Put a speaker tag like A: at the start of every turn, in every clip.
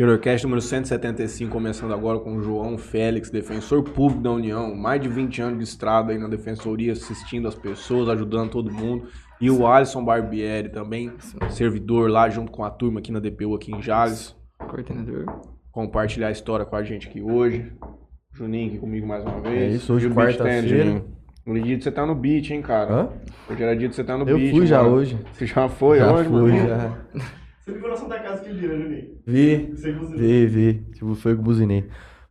A: Terrorcast número 175, começando agora com o João Félix, defensor público da União, mais de 20 anos de estrada aí na defensoria, assistindo as pessoas, ajudando todo mundo. E o Alisson Barbieri também, servidor lá junto com a turma aqui na DPU, aqui em Jales.
B: Coordenador.
A: Compartilhar a história com a gente aqui hoje. Juninho aqui comigo mais uma vez.
C: É isso, hoje quarta-feira.
A: Juninho? Hoje é dia de você tá no beat, hein, cara?
C: Hã?
A: Hoje era dia de você tá no
C: Eu
A: beat.
C: fui já
A: mano.
C: hoje.
A: Você já foi
C: já
A: hoje,
C: fui,
A: mano?
C: já.
D: Você ligou na Santa Casa que dia, né, Juninho?
C: Vi,
D: Você
C: vi, vi. Tipo, foi que buzinei.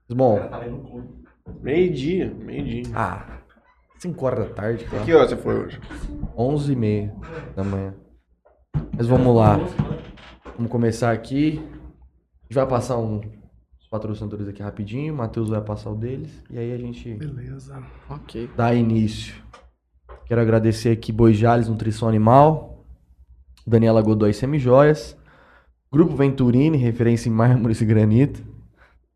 C: Mas, bom,
D: tá lendo o clube.
A: Meio-dia, meio-dia.
C: ah, 5 horas da tarde, cara.
A: Que hora você foi hoje?
C: 11 e meia da manhã. Mas vamos lá. Vamos começar aqui. A gente vai passar um, os patrocinadores aqui rapidinho. O Matheus vai passar o deles. E aí a gente
D: Beleza.
B: Ok.
C: dá início. Quero agradecer aqui Boijales Nutrição Animal, Daniela Godoy Semijoias, Grupo Venturini, referência em mármores e granito,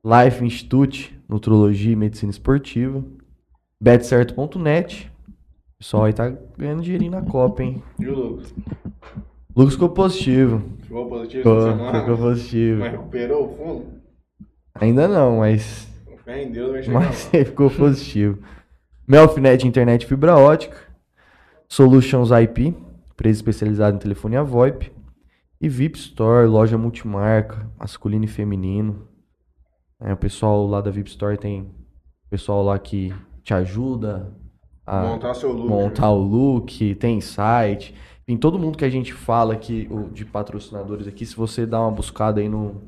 C: Life Institute, Nutrologia e Medicina Esportiva, betcerto.net, o pessoal aí tá ganhando dinheirinho na Copa, hein?
A: E o Lucas?
C: Lucas ficou positivo.
A: Ficou positivo
C: Ficou,
A: essa semana?
C: ficou positivo.
A: Mas recuperou o fundo?
C: Ainda não, mas,
A: Fé em Deus vai chegar
C: mas
A: lá.
C: ficou positivo. Melfinet Internet Fibra Ótica, Solutions IP, empresa especializada em telefonia VoIP, e VIP Store, loja multimarca, masculino e feminino. É, o pessoal lá da VIP Store tem pessoal lá que te ajuda a
A: Montar seu look. né?
C: montar o look, tem site. Enfim, todo mundo que a gente fala aqui, de patrocinadores aqui, se você dá uma buscada aí no,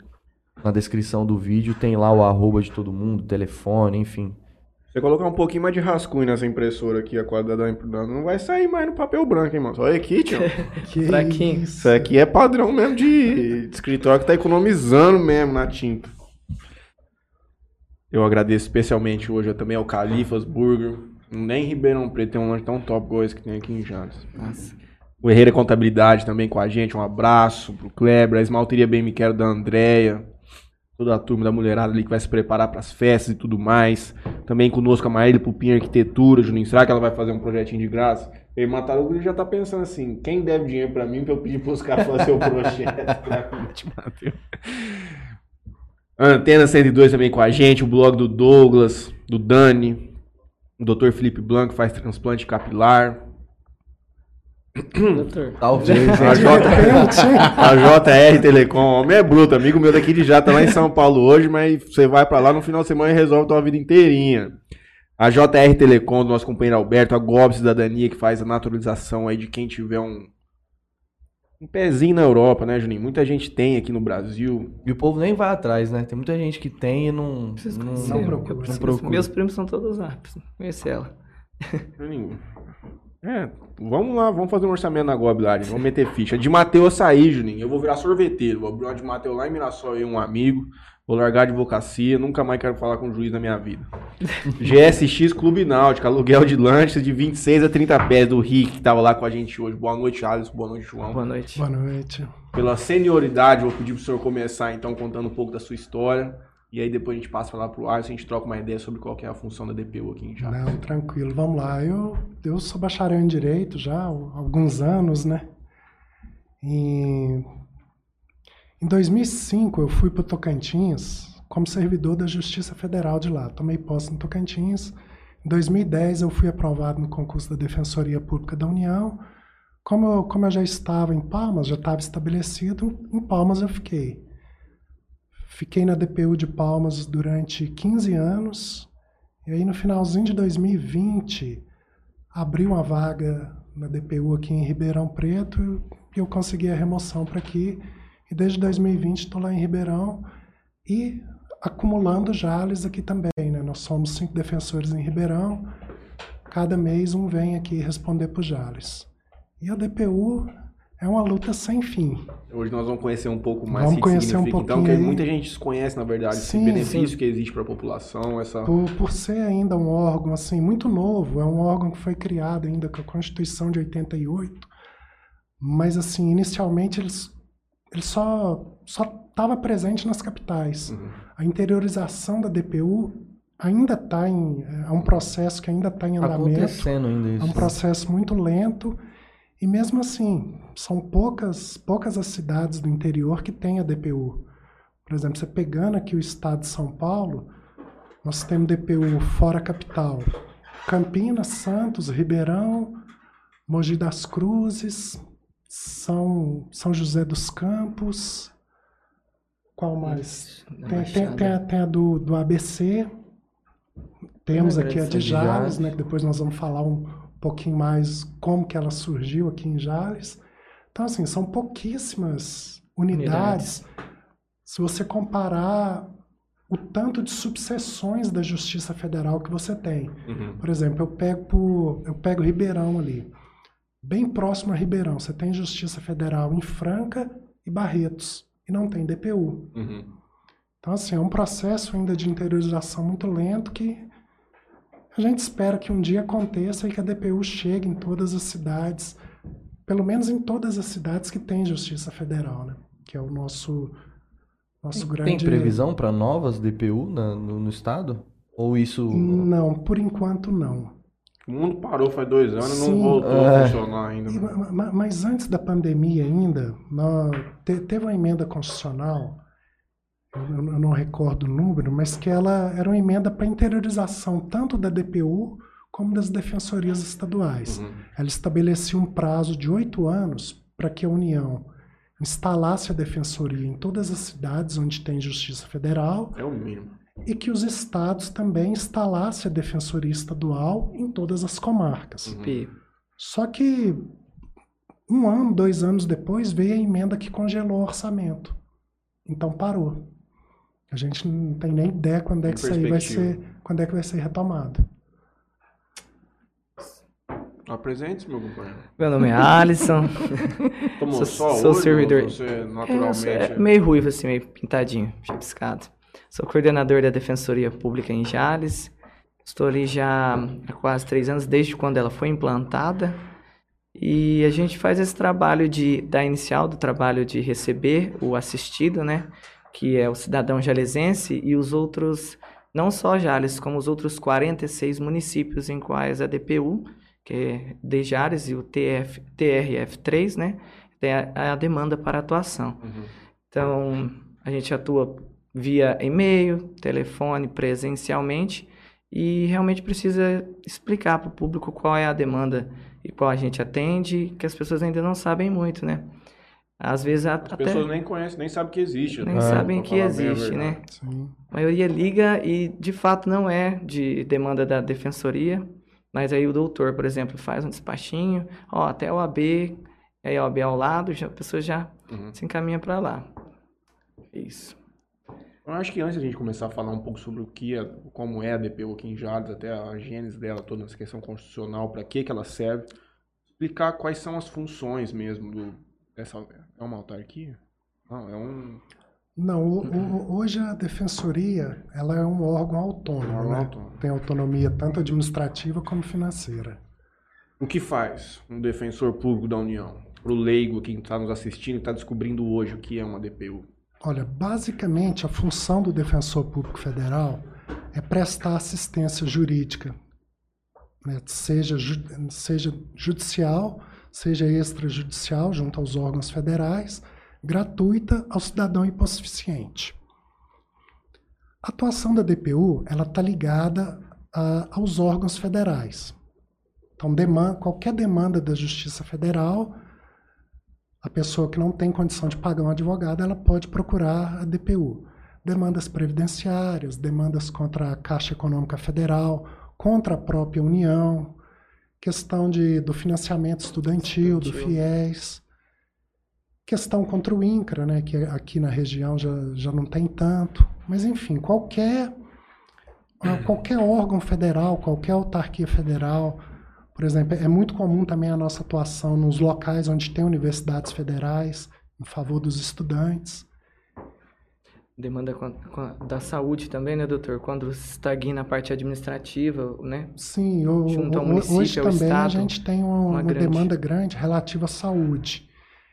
C: na descrição do vídeo, tem lá o arroba de todo mundo, telefone, enfim.
A: Você colocar um pouquinho mais de rascunho nessa impressora aqui, a qualidade da impressora, não vai sair mais no papel branco, hein, mano? Olha aqui, tio.
D: Que
B: Fraquinho.
A: Isso aqui é padrão mesmo de, de escritório que tá economizando mesmo na tinta. Eu agradeço especialmente hoje também ao Califas Burger. Nem em Ribeirão Preto tem um lanche tão top igual esse que tem aqui em Jales.
B: Nossa.
A: O Herreira Contabilidade também com a gente. Um abraço pro Kleber, a Esmalteria Bem Me Quero da Andréia. Toda a turma da mulherada ali que vai se preparar pras festas e tudo mais. Também conosco a Maíra Pupim Arquitetura, Juninho. Será que ela vai fazer um projetinho de graça? E aí, Matarugo já tá pensando assim: quem deve dinheiro pra mim pra eu pedir pros caras fazer o projeto Mateus. Antena 102 também com a gente. O blog do Douglas, do Dani. O Dr. Felipe Blanco faz transplante capilar.
B: Doutor.
C: Talvez,
A: A? J... a JR Telecom, homem é bruto, amigo meu daqui de já tá lá em São Paulo hoje, mas você vai pra lá no final de semana e resolve tua vida inteirinha. A JR Telecom, do nosso companheiro Alberto, a Gob Cidadania, que faz a naturalização aí de quem tiver um, um pezinho na Europa, né, Juninho? Muita gente tem aqui no Brasil.
C: E o povo nem vai atrás, né? Tem muita gente que tem e não,
B: Preciso
C: não,
B: conhecer,
D: não
C: não procura.
B: Meus primos são todos lá. Preciso conhecer ela.
A: Juninho, é, vamos lá, vamos fazer um orçamento na Gob lá, gente, vamos meter ficha. De Mateus sair, Juninho, eu vou virar sorveteiro, vou abrir uma de Mateus lá em Mirassol, eu e um amigo, vou largar a advocacia, nunca mais quero falar com o juiz na minha vida. GSX Clube Náutico, aluguel de lanches de 26 a 30 pés do Rick, que tava lá com a gente hoje. Boa noite, Alisson, boa noite, João.
B: Boa noite.
D: Boa noite.
A: Pela senioridade, eu vou pedir pro senhor começar, então, contando um pouco da sua história, e aí depois a gente passa lá pro Alisson, a gente troca uma ideia sobre qual que é a função da DPU aqui em Jales.
D: Não, tranquilo. Vamos lá. Eu, eu sou bacharel em Direito já há alguns anos, né? E em 2005 eu fui para o Tocantins como servidor da Justiça Federal de lá. Tomei posse no Tocantins. Em 2010 eu fui aprovado no concurso da Defensoria Pública da União. Como eu, como eu já estava em Palmas, já estava estabelecido, em Palmas eu fiquei. Fiquei na DPU de Palmas durante 15 anos. E aí, no finalzinho de 2020, abriu uma vaga na DPU aqui em Ribeirão Preto e eu consegui a remoção para aqui. E desde 2020 estou lá em Ribeirão e acumulando Jales aqui também. Né? Nós somos cinco defensores em Ribeirão. Cada mês um vem aqui responder para o Jales. E a DPU é uma luta sem fim.
A: Hoje nós vamos conhecer um pouco mais
D: Vamos
A: que
D: conhecer um
A: significa, então,
D: pouquinho
A: que
D: aí.
A: muita gente desconhece, na verdade, esse
D: Sim,
A: benefício
B: sim.
A: que existe para a população, essa...
D: Por, por ser ainda um órgão assim muito novo, é um órgão que foi criado ainda com a Constituição de 88, mas assim inicialmente eles ele só só estava presente nas capitais.
A: Uhum.
D: A interiorização da DPU ainda está em é um processo que ainda está em
C: Tá
D: andamento.
C: acontecendo ainda
D: É
C: isso.
D: um processo muito lento e mesmo assim são poucas poucas as cidades do interior que têm a DPU. Por exemplo, você pegando aqui o estado de São Paulo, nós temos DPU fora capital. Campinas, Santos, Ribeirão, Mogi das Cruzes, São, São José dos Campos. Qual mais? Tem, tem, tem a, tem a do, do ABC. Temos aqui a de Jales. né? Que depois nós vamos falar um pouquinho mais como que ela surgiu aqui em Jales. Então, assim, são pouquíssimas unidades. Se você comparar o tanto de subseções da Justiça Federal que você tem.
A: Uhum.
D: Por exemplo, eu pego, eu pego Ribeirão ali. Bem próximo a Ribeirão, você tem Justiça Federal em Franca e Barretos. E não tem DPU.
A: Uhum.
D: Então, assim, é um processo ainda de interiorização muito lento que a gente espera que um dia aconteça e que a DPU chegue em todas as cidades, pelo menos em todas as cidades que tem Justiça Federal, né? Que é o nosso, nosso
C: Tem
D: grande...
C: previsão para novas DPU na- no, no estado? Ou isso.
D: Não, por enquanto não.
A: O mundo parou faz dois anos e não
D: Sim.
A: voltou
C: É.
A: a funcionar ainda.
D: E,
A: né?
D: ma- ma- Mas antes da pandemia ainda, nó- te- teve uma emenda constitucional, eu não recordo o número, mas que ela era uma emenda para interiorização tanto da DPU como das defensorias estaduais.
A: Uhum.
D: Ela estabelecia um prazo de oito anos para que a União instalasse a defensoria em todas as cidades onde tem justiça federal
A: É o mínimo.
D: e que os estados também instalassem a defensoria estadual em todas as comarcas.
A: Uhum.
D: Só que um ano, dois anos depois, veio a emenda que congelou o orçamento. Então parou. A gente não tem nem ideia quando é que isso aí vai ser, quando é que vai ser retomado.
A: Apresente-se, meu companheiro.
B: Meu nome é Alisson.
A: Tomou
B: Sou-
A: só
B: sou
A: hoje,
B: servidor.
A: Você
B: É,
A: naturalmente...
B: é meio ruivo, assim, meio pintadinho, chapiscado. Sou coordenador da Defensoria Pública em Jales. Estou ali já há quase três anos, desde quando ela foi implantada. E a gente faz esse trabalho de, da inicial, do trabalho de receber o assistido, né? Que é o cidadão jalesense e os outros, não só Jales, como os outros 46 municípios em quais a DPU, que é de Jales e o TF, TRF3, né? Tem a, a demanda para atuação.
A: Uhum.
B: Então, a gente atua via e-mail, telefone, presencialmente e realmente precisa explicar para o público qual é a demanda e qual a gente atende, que as pessoas ainda não sabem muito, né? Às vezes a-
A: As
B: até
A: pessoas nem conhecem, nem sabem que existe.
B: nem
A: né?
B: sabem
A: Pra
B: que existe, né?
D: Sim.
B: A maioria liga e de fato não é de demanda da defensoria, mas aí o doutor, por exemplo, faz um despachinho, ó, até o AB, aí o AB ao lado, já, a pessoa já
A: Uhum.
B: se encaminha para lá. Isso.
A: Eu acho que antes de a gente começar a falar um pouco sobre o que é, como é a DPU aqui em Jales, até a gênese dela, toda essa questão constitucional, para que que ela serve, explicar quais são as funções mesmo do dessa é uma autarquia? Não, é um
D: Não, o- o- hoje a defensoria ela é um órgão autônomo,
A: órgão
D: né?
A: autônomo.
D: Tem autonomia tanto administrativa como financeira.
A: O que faz um defensor público da União? Para o leigo que está nos assistindo, está descobrindo hoje o que é uma DPU.
D: Olha, basicamente a função do defensor público federal é prestar assistência jurídica, né? seja, ju- seja judicial, seja extrajudicial, junto aos órgãos federais, gratuita ao cidadão hipossuficiente. A atuação da DPU ela está ligada a- aos órgãos federais. Então, deman- qualquer demanda da Justiça Federal a pessoa que não tem condição de pagar um advogado, ela pode procurar a DPU. Demandas previdenciárias, demandas contra a Caixa Econômica Federal, contra a própria União, questão de, do financiamento estudantil, do. FIES, questão contra o INCRA, né, que aqui na região já, já não tem tanto. Mas, enfim, qualquer, ah, qualquer órgão federal, qualquer autarquia federal, por exemplo, é muito comum também a nossa atuação nos locais onde tem universidades federais, em favor dos estudantes.
B: Demanda da saúde também, né, doutor? Quando estagna a parte administrativa, né?
D: Sim, o-
B: Junto ao
D: o-
B: município,
D: hoje
B: ao
D: também a
B: estado,
D: gente tem uma,
B: uma
D: uma
B: grande-
D: demanda grande relativa à saúde,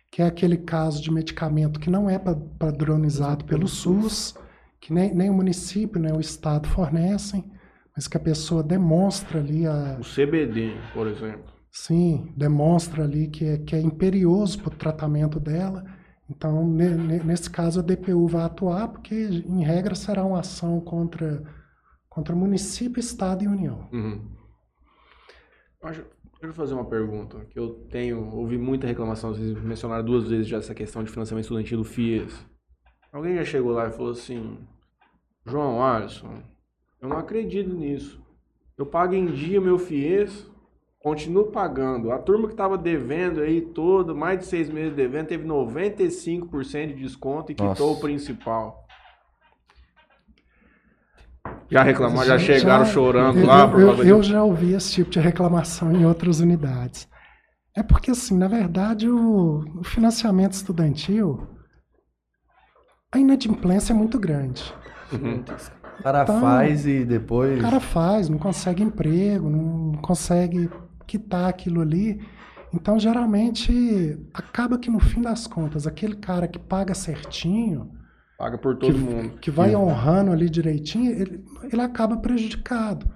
D: que é aquele caso de medicamento que não é pa- padronizado pelo SUS, que nem, nem o município, nem o estado fornecem, mas que a pessoa demonstra ali a,
A: O CBD, por exemplo.
D: Sim, demonstra ali que é, que é imperioso para o tratamento dela. Então, ne- ne- nesse caso, a DPU vai atuar, porque, em regra, será uma ação contra, contra município, Estado e União.
A: Uhum. Acho- Deixa eu fazer uma pergunta, que eu tenho, ouvi muita reclamação, vocês mencionaram duas vezes já essa questão de financiamento estudantil do FIES. Alguém já chegou lá e falou assim, João Alisson, eu não acredito nisso. Eu pago em dia meu FIES, continuo pagando. A turma que estava devendo aí todo, mais de seis meses devendo, teve 95% de desconto e quitou
C: Nossa.
A: o principal. Já reclamaram, já chegaram
D: Já-
A: chorando
D: eu,
A: lá
D: eu-
A: por
D: eu-
A: causa
D: eu
A: disso.
D: já ouvi esse tipo de reclamação em outras unidades. É porque, assim, na verdade, o, o financiamento estudantil, a inadimplência é muito grande.
A: Uhum.
C: O cara
D: Então,
C: faz e
D: O
C: depois.
D: cara faz, não consegue emprego, não consegue quitar aquilo ali. Então, geralmente, acaba que no fim das contas, aquele cara que paga certinho,
A: Paga por
D: que,
A: todo mundo.
D: que vai honrando ali direitinho, ele, ele acaba prejudicado.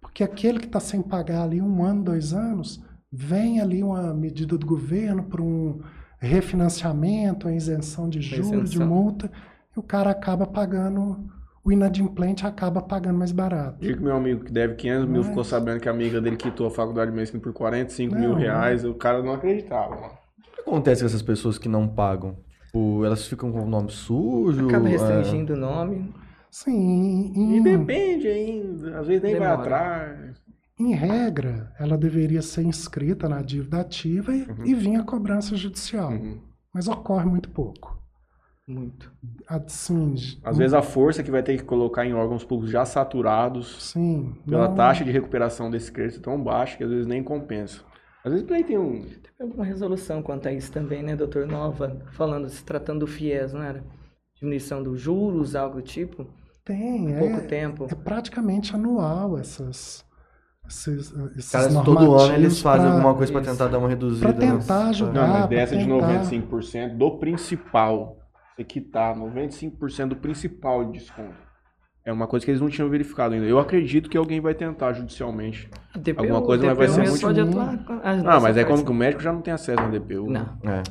D: Porque aquele que está sem pagar ali um ano, dois anos, vem ali uma medida do governo para um refinanciamento, a isenção de juros, de
B: Isenção.
D: multa, e o cara acaba pagando, o inadimplente acaba pagando mais barato.
A: Diga que meu amigo que deve 500 mil
D: Mas-
A: ficou sabendo que a amiga dele quitou a faculdade de medicina por 45 mil
D: Não,
A: reais. O cara não acreditava.
C: O que acontece com essas pessoas que não pagam? Tipo, elas ficam com o nome sujo?
B: Acaba
C: é,
B: restringindo o nome.
D: Sim, em,
A: E depende ainda. Às vezes nem vai
B: Demora.
A: atrás.
D: em regra, ela deveria ser inscrita na dívida ativa e, e vir a cobrança judicial.
A: Uhum.
D: Mas ocorre muito pouco.
B: Muito.
A: Às vezes a força que vai ter que colocar em órgãos públicos já saturados
D: sim,
A: pela
D: não-
A: taxa de recuperação desse crédito tão baixa que às vezes nem compensa. Às vezes aí tem um.
B: Teve alguma resolução quanto a isso também, né, doutor Nova? Falando, se tratando do FIES, não era? Diminuição dos juros, algo do tipo?
D: Tem,
B: Em pouco
D: é,
B: tempo.
D: é praticamente anual essas, esses, esses
C: Caras, todo ano eles fazem
D: pra-
C: alguma coisa pra
B: isso.
C: tentar dar uma reduzida.
D: Pra tentar
C: nas-
D: ajudar.
A: Não, mas dessa de
D: tentar.
A: 95% do principal. Você quitar 95% do principal de desconto. É uma coisa que eles não tinham verificado ainda. Eu acredito que alguém vai tentar judicialmente.
B: A DPU,
A: Alguma coisa, mas vai
B: DPU
A: ser muito
B: pode
D: ruim.
B: atuar. a
A: Ah, mas é como que o médico já não tem acesso na DPU.
B: Não,
C: É.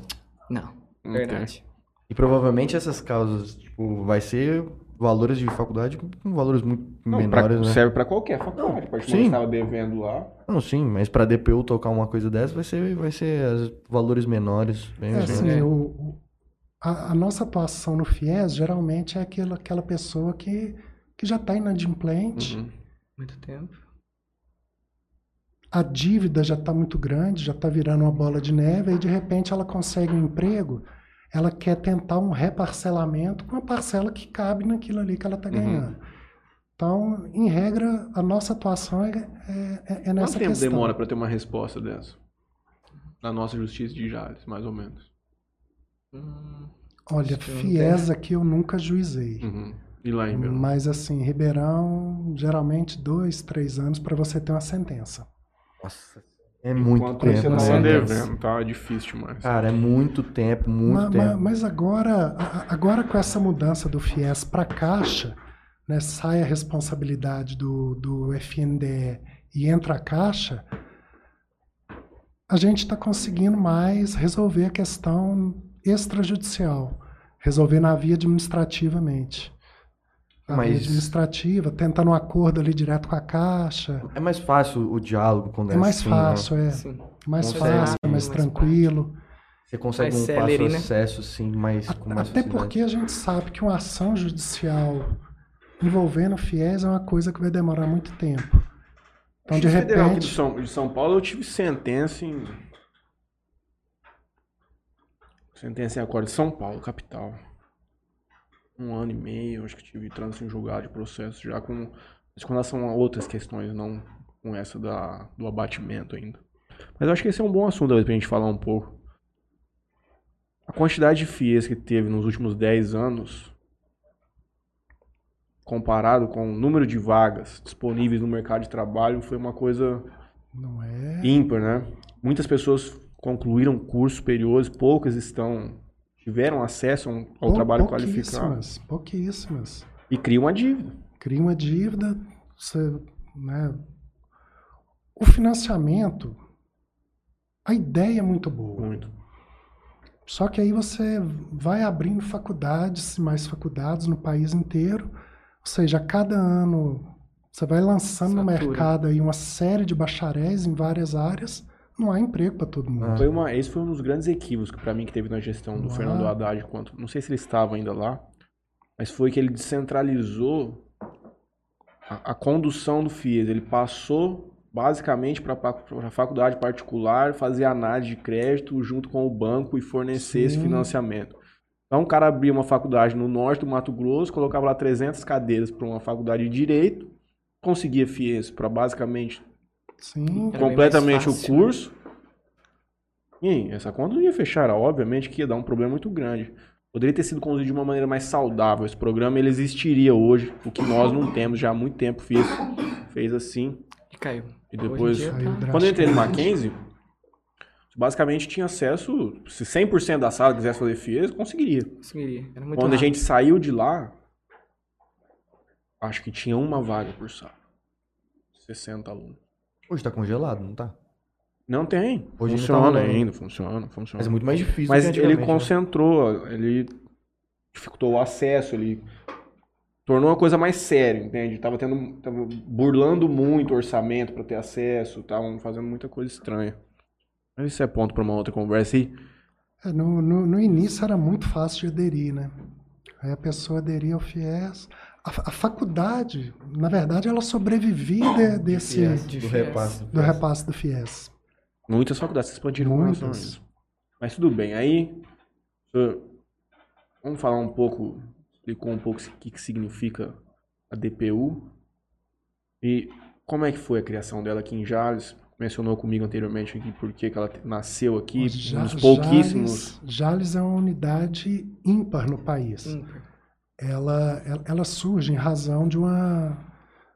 B: não.
A: Não
B: Verdade.
C: E provavelmente essas causas, tipo, vai ser valores de faculdade com valores muito
A: Não, pra-
C: menores, né?
A: serve pra qualquer faculdade.
C: Sim.
A: momento que estava devendo lá.
C: Não, sim, mas pra DPU tocar uma coisa dessa vai ser, vai ser as- valores menores. Bem
D: É, assim,
B: É.
D: o- a, a nossa atuação no FIES geralmente é aquela, aquela pessoa que, que já está inadimplente,
A: Uhum.
B: Muito tempo.
D: a dívida já está muito grande, já está virando uma bola de neve, e de repente ela consegue um emprego, ela quer tentar um reparcelamento com a parcela que cabe naquilo ali que ela está
A: Uhum.
D: ganhando. Então, em regra, a nossa atuação é, é, é nessa
A: Quanto tempo
D: questão.
A: demora pra ter uma resposta dessa? Na nossa justiça de Jales, mais ou menos.
B: Hum,
D: Olha, FIES aqui eu nunca juizei.
A: Uhum. E lá em Ribeirão?
D: Mas assim, Ribeirão, geralmente dois, três anos para você ter uma sentença.
C: Nossa, é muito
A: Enquanto
C: tempo.
A: você tava
B: né?
A: devendo, tá difícil demais.
C: Cara, é muito tempo, muito
D: Ma- ma-
C: tempo.
D: Mas, agora, a- a- agora com essa mudança do FIES para Caixa, né, sai a responsabilidade do, do FNDE e entra a Caixa, a gente está conseguindo mais resolver a questão extrajudicial, resolver na via administrativamente. Na via
C: Mas-
D: administrativa, tentando um acordo ali direto com a Caixa.
C: É mais fácil o diálogo quando é,
D: É mais
C: assim, né?
D: fácil, é.
B: sim.
D: Mais
C: Consegue,
D: fácil, é mais
B: mais
D: tranquilo.
C: Você consegue
B: Mais
C: um
B: celery,
C: fácil
B: né?
C: acesso, sim, mais, com mais
D: Até
C: facilidade.
D: porque a gente sabe que uma ação judicial envolvendo fiéis é uma coisa que vai demorar muito tempo. Então, de
A: Justiça Federal aqui de
D: repente,
A: São, de São Paulo, eu tive sentença em. Sentença em acordo de São Paulo, capital. Um ano e meio, acho que tive trânsito em julgado de processo já com. Mas com relação a outras questões, não com essa da, do abatimento ainda. Mas eu acho que esse é um bom assunto talvez, pra gente falar um pouco. A quantidade de FIEs que teve nos últimos 10 anos, comparado com o número de vagas disponíveis no mercado de trabalho, foi uma coisa
D: não é.
A: ímpar, né? Muitas pessoas concluíram cursos superiores, poucas estão tiveram acesso ao
D: pou-
A: trabalho qualificado
D: pouquíssimas, pouquíssimas.
A: e criam uma dívida.
D: Cria uma dívida, você, né? O financiamento, a ideia é muito boa.
A: Muito.
D: Só que aí você vai abrindo faculdades, mais faculdades no país inteiro. Ou seja, a cada ano você vai lançando no
B: Satura.
D: mercado aí uma série de bacharéis em várias áreas. Não há emprego para todo mundo.
A: Foi uma, esse foi um dos grandes equívocos que para mim que teve na gestão do
D: Ah.
A: Fernando Haddad, quanto, não sei se ele estava ainda lá, mas foi que ele descentralizou a, a condução do FIES. Ele passou basicamente para a faculdade particular fazer análise de crédito junto com o banco e fornecer esse
D: Sim.
A: financiamento. Então o cara abria uma faculdade no norte do Mato Grosso, colocava lá 300 cadeiras para uma faculdade de direito, conseguia FIES para basicamente
D: Sim,
A: completamente o curso. E essa conta não ia fechar, obviamente que ia dar um problema muito grande. Poderia ter sido conduzido de uma maneira mais saudável. Esse programa ele existiria hoje, o que nós não temos já há muito tempo. Fiz, fez assim.
B: E caiu.
A: E depois,
B: dia tá-
A: quando eu entrei no. Mackenzie, basicamente tinha acesso. Se 100% da sala quisesse fazer FIES, conseguiria.
B: Conseguiria. Era muito
A: Quando a
B: rápido.
A: gente saiu de lá, acho que tinha uma vaga por sala. 60 alunos.
C: Hoje tá congelado, não tá?
A: Não tem.
C: Hoje ainda tá
A: funciona ainda, funciona, funciona.
C: Mas é muito mais difícil
A: Mas
C: do que
A: ele
C: né?
A: concentrou, ele dificultou o acesso, ele tornou uma coisa mais séria, entende? Tava tendo, tava burlando muito o orçamento para ter acesso, estavam fazendo muita coisa estranha. Mas isso é ponto para uma outra conversa. E
D: É, no, no, no início era muito fácil de aderir, né? Aí a pessoa aderia ao FIES. A, a faculdade, na verdade, ela sobrevivia de- desse,
C: FIES, do
B: FIES.
C: repasse.
D: do repasse do FIES.
A: muitas faculdades se expandiram
D: Muitas.
A: Mas tudo bem, aí vamos falar um pouco, explicou um pouco o que, que significa a DPU e como é que foi a criação dela aqui em Jales. Mencionou comigo anteriormente aqui por que ela nasceu aqui,
D: Ja-
A: dos pouquíssimos.
D: Jales, Jales é uma unidade ímpar no país.
B: Ímpar.
D: Ela, ela, surge em razão de uma,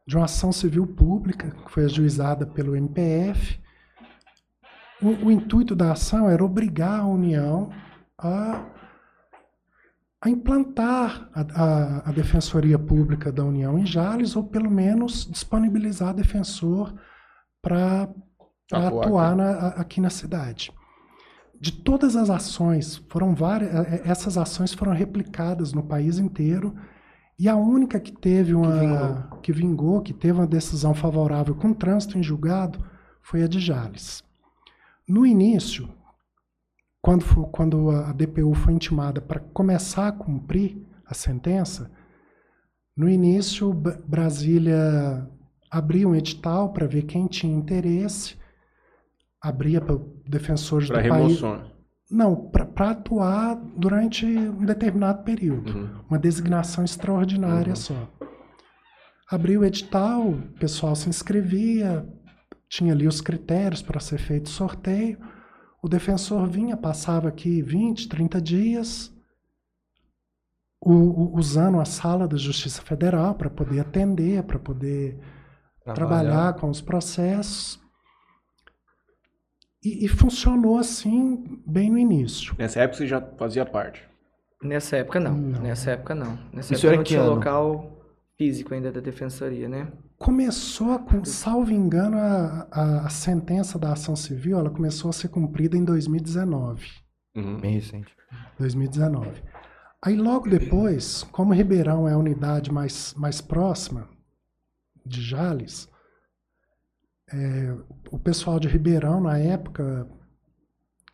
D: de uma ação civil pública que foi ajuizada pelo MPF. O, o intuito da ação era obrigar a União a, a implantar a, a, a Defensoria Pública da União em Jales, ou pelo menos disponibilizar defensor para
A: Atuar
D: na- aqui na cidade. De todas as ações, foram várias, eh, eh, essas ações foram replicadas no país inteiro, e a única que teve uma que vingou, que teve uma decisão favorável com trânsito em julgado, foi a de Jales. No início, quando, fo- quando a DPU foi intimada para começar a cumprir a sentença, no início Brasília abria um edital para ver quem tinha interesse, abria para defensores
A: Para
D: do país.
A: remoção.
D: Não, para atuar durante um determinado período.
A: Uhum.
D: Uma designação extraordinária só. Abriu o edital, o pessoal se inscrevia, tinha ali os critérios para ser feito o sorteio. O defensor vinha, passava aqui 20, 30 dias, o- o- usando a sala da Justiça Federal para poder atender, para poder trabalhar com os processos. E, e funcionou assim bem no início.
A: Nessa época você já fazia parte.
B: Nessa época não.
D: Não.
B: Nessa época não. Nessa
C: Isso
B: época
C: era
B: não
C: que
B: tinha
C: ano?
B: local físico ainda da defensoria, né?
D: Começou, com, salvo engano, a, a, a sentença da ação civil, ela começou a ser cumprida em 2019.
A: Uhum.
C: Bem recente.
D: 2019. Aí logo depois, como Ribeirão é a unidade mais, mais próxima de Jales, é, o pessoal de Ribeirão, na época,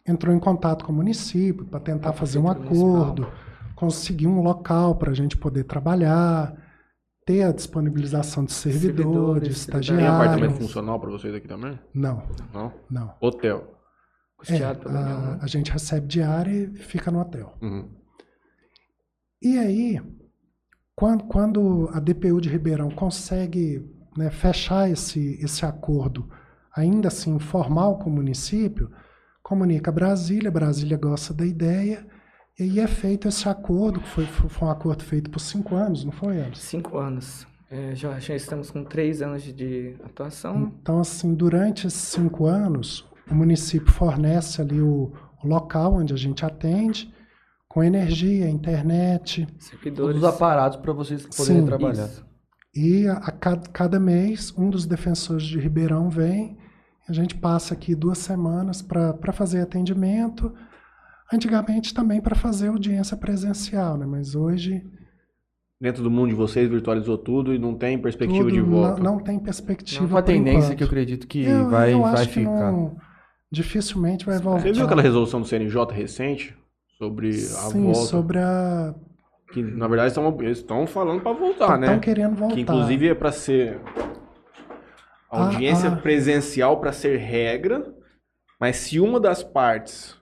D: entrou em contato com o município para tentar fazer um
B: prefeitura municipal.
D: acordo, conseguir um local para a gente poder trabalhar, ter a disponibilização de servidores,
B: Servidores,
A: Tem apartamento
D: estagiários.
A: funcional para vocês aqui também?
D: Não,
A: Não?
D: não.
A: Hotel.
D: É, a,
B: né?
D: a gente recebe diária e fica no hotel.
A: Uhum.
D: E aí, quando, quando a DPU de Ribeirão consegue né, fechar esse, esse acordo, ainda assim formal com o município, comunica a Brasília, Brasília gosta da ideia, e aí é feito esse acordo, que foi, foi um acordo feito por cinco anos, não foi, Anderson?
B: Cinco anos. É, já, já estamos com três anos de, de atuação.
D: Então, assim, durante esses cinco anos, o município fornece ali o, o local onde a gente atende, com energia, internet,
C: Todos
B: Servidores.
C: os aparatos para vocês poderem
D: Sim,
C: trabalhar.
B: Isso.
D: E a, a cada, cada mês, um dos defensores de Ribeirão vem, a gente passa aqui duas semanas para fazer atendimento. Antigamente também para fazer audiência presencial, né? Mas hoje
A: Dentro do mundo de vocês, virtualizou tudo e não tem perspectiva
D: tudo
A: de volta.
D: Não, não tem perspectiva.
C: Uma
D: por
C: tendência
D: enquanto.
C: que eu acredito que
D: Eu-
C: vai,
D: eu
C: vai ficar.
D: não- dificilmente vai voltar.
A: Você viu aquela resolução do CNJ recente sobre a
D: Sim,
A: volta?
D: sobre a.
A: Que na verdade estão, eles estão falando para voltar,
D: Estão
A: né?
D: querendo voltar.
A: Que inclusive é para ser
D: Ah,
A: audiência
D: ah.
A: presencial para ser regra, mas se uma das partes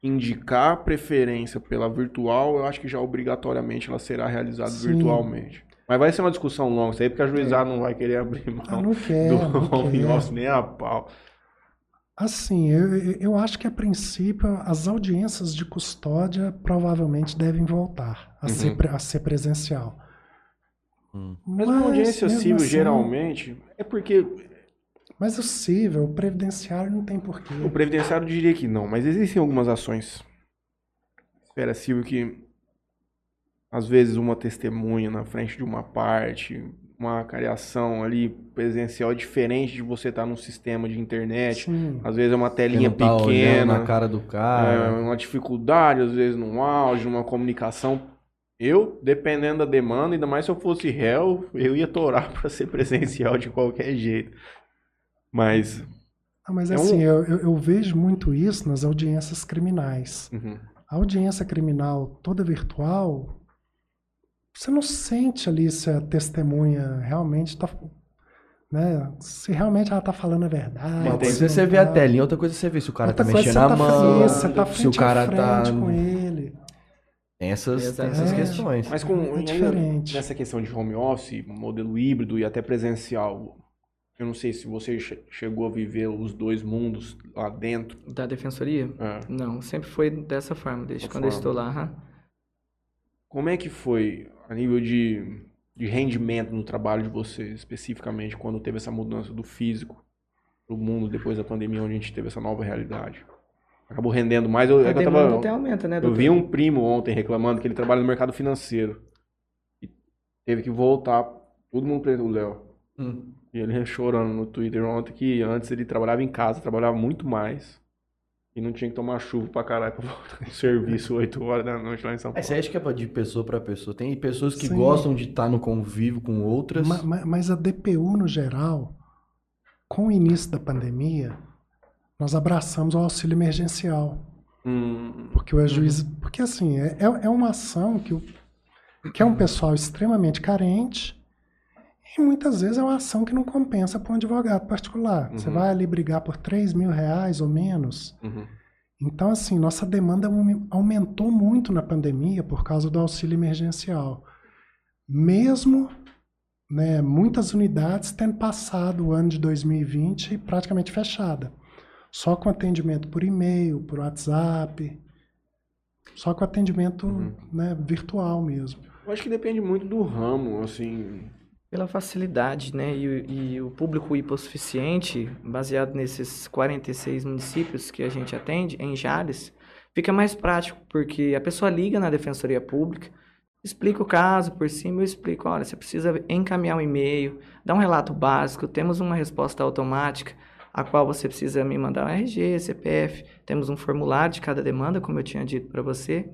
A: indicar preferência pela virtual, eu acho que já obrigatoriamente ela será realizada
D: Sim.
A: virtualmente. Mas vai ser uma discussão longa, isso aí porque a juizada não vai querer abrir mão
D: Ah, não quer,
A: do
D: não
A: home office nem a pau.
D: Assim, eu, eu- acho que a princípio as audiências de custódia provavelmente devem voltar a,
A: Uhum.
D: ser, a ser presencial.
C: Hum.
A: Mas uma audiência
D: mesmo
A: civil,
D: assim,
A: geralmente, é porque
D: Mas o cível, o previdenciário não tem porquê.
A: O previdenciário diria que não, mas existem algumas ações. Esfera civil que às vezes uma testemunha na frente de uma parte, uma cariação ali presencial é diferente de você estar num sistema de internet.
D: Sim.
A: Às vezes é uma telinha
C: tá
A: pequena,
C: na cara do
A: é
C: cara.
A: uma dificuldade, às vezes num áudio, numa comunicação. Eu, dependendo da demanda, ainda mais se eu fosse réu, eu ia torar para ser presencial de qualquer jeito. Mas
D: Ah, mas
A: É
D: assim,
A: um-
D: eu, eu- eu vejo muito isso nas audiências criminais.
A: uhum.
D: A audiência criminal toda virtual, você não sente ali se a testemunha realmente está. Né, se realmente ela está falando a verdade.
C: Uma coisa
D: se
C: é você
D: não
C: ver a
D: tá.
C: telinha, outra coisa é você ver se o cara
D: Outra
C: tá
D: coisa é
C: mexendo
D: você
C: a
D: tá
C: mão,
D: frente- você tá
C: se o cara tá.
D: frente com ele.
C: Tem essas, tem essas
D: É.
C: questões.
A: Mas com
D: É diferente.
A: nessa questão de home office, modelo híbrido e até presencial, eu não sei se você che- chegou a viver os dois mundos lá dentro.
B: Da defensoria?
A: É.
B: Não, sempre foi dessa forma, desde quando eu
A: forma.
B: estou lá. aham.
A: Como é que foi a nível de, de rendimento no trabalho de vocês, especificamente quando teve essa mudança do físico pro mundo depois da pandemia, onde a gente teve essa nova realidade? Acabou rendendo mais. Eu,
B: A
A: é eu tava,
B: até aumenta, né,
A: Eu
B: doutor?
A: vi um primo ontem reclamando que ele trabalha no mercado financeiro. E teve que voltar, todo mundo preso, o Léo.
C: Hum.
A: E ele chorando no Twitter ontem que antes ele trabalhava em casa, trabalhava muito mais. E não tinha que tomar chuva pra caralho pra voltar no serviço 8 horas da noite lá em São
C: É,
A: Paulo.
C: você acha que é de pessoa pra pessoa. Tem pessoas que
D: Sim.
C: gostam de estar no convívio com outras.
D: Ma- ma- Mas a DPU, no geral, com o início da pandemia, nós abraçamos o auxílio emergencial.
A: Hum,
D: Porque o juiz. Porque assim, é, é é uma ação que, o, que é um pessoal extremamente carente. E muitas vezes é uma ação que não compensa para um advogado particular. Você
A: Uhum.
D: vai ali brigar por 3 mil reais ou menos.
A: uhum.
D: Então, assim, nossa demanda aume- aumentou muito na pandemia por causa do auxílio emergencial. Mesmo né, muitas unidades tendo passado o ano de 2020 praticamente fechada. Só com atendimento por e-mail, por WhatsApp. Só com atendimento
A: Uhum.
D: né, virtual mesmo.
A: Eu acho que depende muito do ramo, assim.
B: Pela facilidade, né? E, e o público hipossuficiente, baseado nesses 46 municípios que a gente atende, em Jales, fica mais prático, porque a pessoa liga na Defensoria Pública, explica o caso por cima, eu explico, olha, você precisa encaminhar um e-mail, dar um relato básico, temos uma resposta automática, a qual você precisa me mandar um RG, CPF, temos um formulário de cada demanda, como eu tinha dito para você,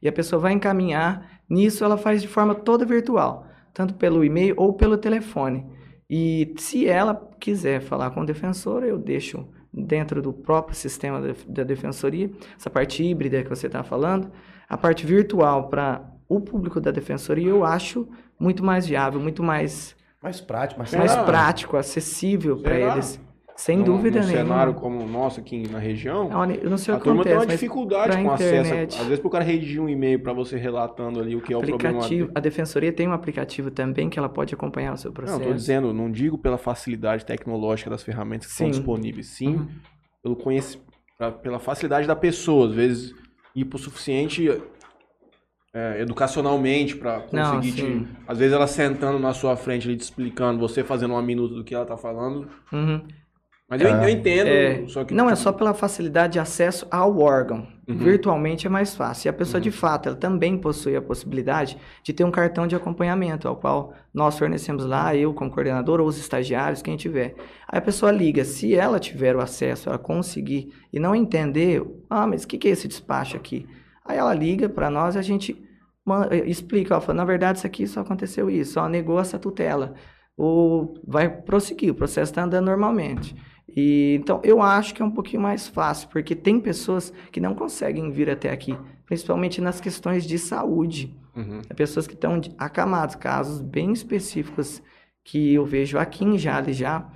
B: e a pessoa vai encaminhar, nisso ela faz de forma toda virtual tanto pelo e-mail ou pelo telefone. E se ela quiser falar com o defensor, eu deixo dentro do próprio sistema da, defensoria, essa parte híbrida que você está falando, a parte virtual para o público da defensoria, eu acho muito mais viável, muito mais,
C: Mais prático, mais
B: mais prático, acessível para eles. Sem
A: num-
B: dúvida
A: num
B: nenhuma.
A: cenário como o nosso aqui na região,
B: Olha, eu não sei
A: a
B: o
A: turma tem uma dificuldade com acesso. Às vezes pro cara redigir um e-mail pra você relatando ali o que é o problema.
B: aplicativo, a defensoria tem um aplicativo também que ela pode acompanhar o seu
A: Não,
B: processo.
A: tô dizendo, não digo pela facilidade tecnológica das ferramentas que estão
B: Sim.
A: disponíveis, sim
B: Uhum.
A: pelo conheci... pra- pela facilidade da pessoa, às vezes hipossuficiente é, educacionalmente
B: Não,
A: conseguir te...
B: sim.
A: Às vezes ela sentando na sua frente ali te explicando, você fazendo uma minuta do que ela tá falando,
B: Uhum.
A: Mas eu, eu entendo,
B: É,
A: que...
B: não, é só pela facilidade de acesso ao órgão.
A: Uhum.
B: Virtualmente é mais fácil. E a pessoa, de fato, ela também possui a possibilidade de ter um cartão de acompanhamento, ao qual nós fornecemos lá, eu como coordenador, ou os estagiários, quem tiver. Aí a pessoa liga, se ela tiver o acesso, ela conseguir e não entender, ah, mas o que, que é esse despacho aqui? Aí ela liga para nós e a gente eh, explica, ó, fala, na verdade isso aqui só aconteceu isso, só negou essa tutela. Ou vai prosseguir, o processo está andando normalmente. E, então, eu acho que é um pouquinho mais fácil, porque tem pessoas que não conseguem vir até aqui, principalmente nas questões de saúde.
A: Uhum.
B: É pessoas que estão acamadas, casos bem específicos que eu vejo aqui em Jales já.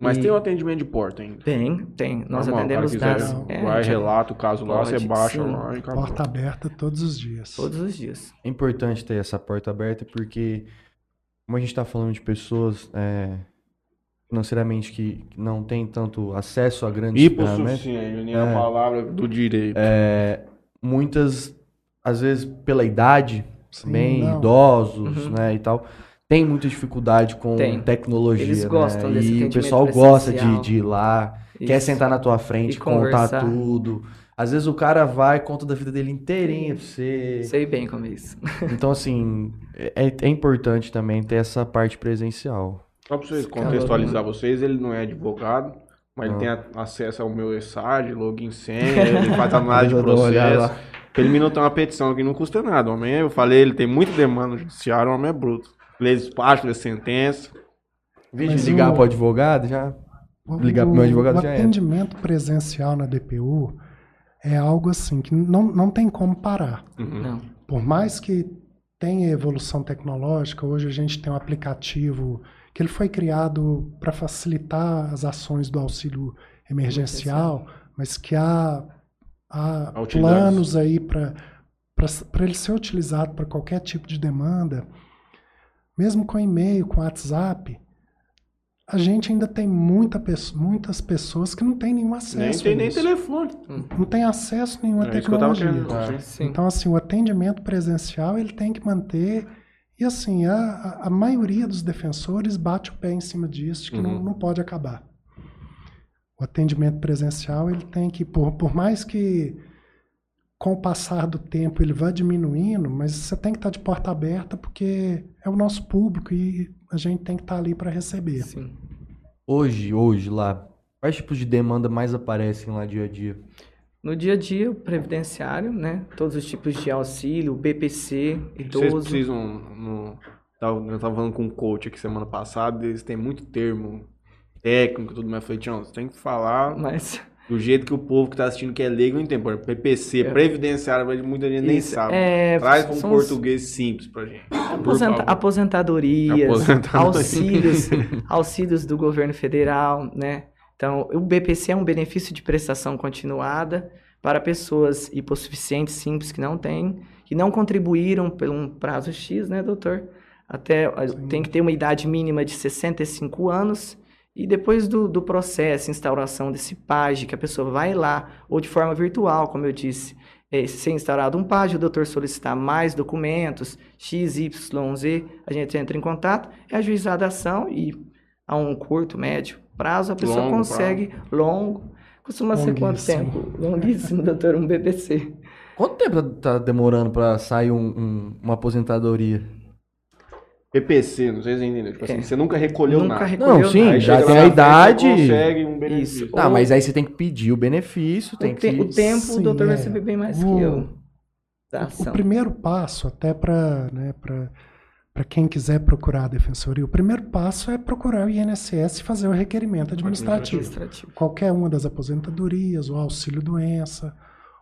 A: Mas
B: E
A: tem o atendimento de porta ainda.
B: Tem, tem. Nós
A: Normal,
B: atendemos
A: cara
B: das...
A: quiser,
B: é,
A: vai,
B: já-
A: relata o caso lá, você baixa
B: sim.
A: lá e acabou.
D: Porta aberta todos os dias.
B: todos os dias.
C: É importante ter essa porta aberta porque, como a gente está falando de pessoas é, financeiramente que que não têm tanto acesso a grandes ferramentas,
A: Hipossuficiente,
C: É.
A: a palavra do direito.
C: muitas, às vezes pela idade,
D: Sim,
C: bem
D: não.
C: idosos,
B: Uhum.
C: né, e tal, tem muita dificuldade com
B: Tem.
C: tecnologia,
B: Eles
C: né?
B: gostam desse
C: E o pessoal gosta de, de ir lá, quer
B: Isso.
C: sentar na tua frente,
B: E
C: contar
B: conversar.
C: tudo. Às vezes o cara vai, conta da vida dele inteirinha pra você.
B: Sei bem como é isso.
C: Então, assim, é, é importante também ter essa parte presencial.
A: Só pra vocês contextualizar vocês, ele não é advogado, mas ele tem a- acesso ao meu ESAD, login senha, ele faz análise de processo. Pra ele me notar uma petição que não custa nada. O homem, é- eu falei, ele tem muita demanda no judiciário, o homem é bruto. Lê despacho, lê sentença.
C: Em vez
D: Mas
C: de ligar
D: o-
C: pro advogado, já.
D: O-
C: Ligar pro meu advogado
D: o
C: já era.
D: atendimento presencial na DPU é algo assim que não, não tem como parar.
A: Uhum.
B: Não.
D: Por mais que tenha evolução tecnológica, hoje a gente tem um aplicativo que ele foi criado para facilitar as ações do auxílio emergencial, mas que há, há planos aí para ele ser utilizado para qualquer tipo de demanda, mesmo com e-mail, com WhatsApp. A gente ainda tem muita, muitas pessoas que não têm nenhum acesso.
A: Nem tem nem telefone.
D: Não tem acesso a nenhuma
A: É isso que eu tava
D: tecnologia.
A: querendo.
D: Então, assim, o atendimento presencial ele tem que manter. E, assim, a, a- maioria dos defensores bate o pé em cima disso, de que não,
A: Uhum.
D: não pode acabar. O atendimento presencial, ele tem que, por, por mais que com o passar do tempo ele vá diminuindo, mas você tem que estar de porta aberta, porque é o nosso público e a gente tem que estar ali para receber.
B: Sim.
C: Hoje, hoje lá, quais tipos de demanda mais aparecem lá dia a dia?
B: No dia a dia, o previdenciário, né? Todos os tipos de auxílio, BPC,
A: Vocês
B: idoso.
A: precisam. No, eu tava falando com um coach aqui semana passada, eles têm muito termo técnico e tudo mais. Eu falei, Tião, você tem que falar
B: Mas
A: do jeito que o povo que tá assistindo que é leigo não entende. Por PPC,
B: É.
A: previdenciário, muita gente nem
B: Isso,
A: sabe.
B: é,
A: Traz um
B: são os-
A: português simples pra gente.
B: aposenta- aposentadorias,
A: Aposentadoria.
B: auxílios, auxílios do governo federal, né? Então, o BPC é um benefício de prestação continuada para pessoas hipossuficientes simples que não têm, que não contribuíram por um prazo X, né, doutor? Até tem que ter uma idade mínima de 65 anos e depois do, do processo, instauração desse PAG, que a pessoa vai lá, ou de forma virtual, como eu disse, é, ser instaurado um PAG, o doutor solicitar mais documentos, X, Y, Z, a gente entra em contato, é ajuizada a ação e a um curto, médio prazo, a pessoa
A: Longo
B: consegue, longo, costuma ser quanto tempo? Longuíssimo, doutor, um BPC.
C: Quanto tempo tá demorando pra sair um- um- uma aposentadoria?
A: PPC, não sei se você entendeu. Tipo assim,
B: É.
A: você nunca recolheu
B: Nunca
A: nada.
B: recolheu
C: Não, sim,
B: nada.
C: Já tem a idade.
A: consegue um benefício.
B: Isso.
C: Tá,
B: Ou-
C: mas aí você tem que pedir o benefício, tem
B: o,
C: que...
B: te- o tempo
D: Sim,
B: o doutor vai
D: é.
B: saber bem mais
D: O-
B: que eu. Da
D: O
B: ação.
D: primeiro passo, até para né, para quem quiser procurar a defensoria, o primeiro passo é procurar o INSS e fazer o requerimento administrativo.
B: Administrativo.
D: Qualquer uma das aposentadorias, ou auxílio doença,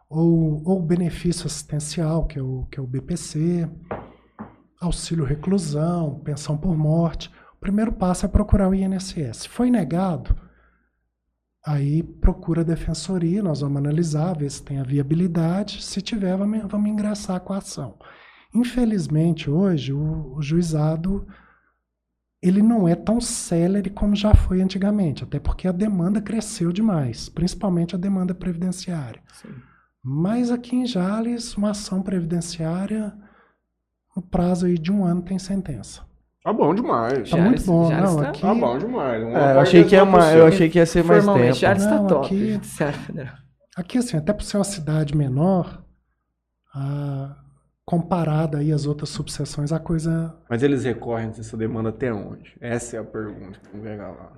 D: ou, ou benefício assistencial, que é, o, que é o BPC, auxílio reclusão, pensão por morte. O primeiro passo é procurar o INSS. Foi negado, aí procura a defensoria, nós vamos analisar, ver se tem a viabilidade. Se tiver, vamos, vamos ingressar com a ação. Infelizmente, hoje, o, o juizado ele não é tão célere como já foi antigamente, até porque a demanda cresceu demais, principalmente a demanda previdenciária.
B: Sim.
D: Mas aqui em Jales, uma ação previdenciária, no prazo aí de um ano tem sentença.
A: Tá bom demais.
D: Tá
B: Já
D: muito bom,
B: já
D: não,
B: está-
D: aqui...
A: Tá bom demais. Uma
C: É, eu achei que, é uma, eu achei que ia ser mais tempo.
B: já está
D: Não,
B: top.
D: aqui-. Aqui, assim, até por ser uma cidade menor, ah, comparada aí às outras subseções, a coisa...
A: Mas eles recorrem dessa demanda até onde? Essa é a pergunta que vamos pegar lá.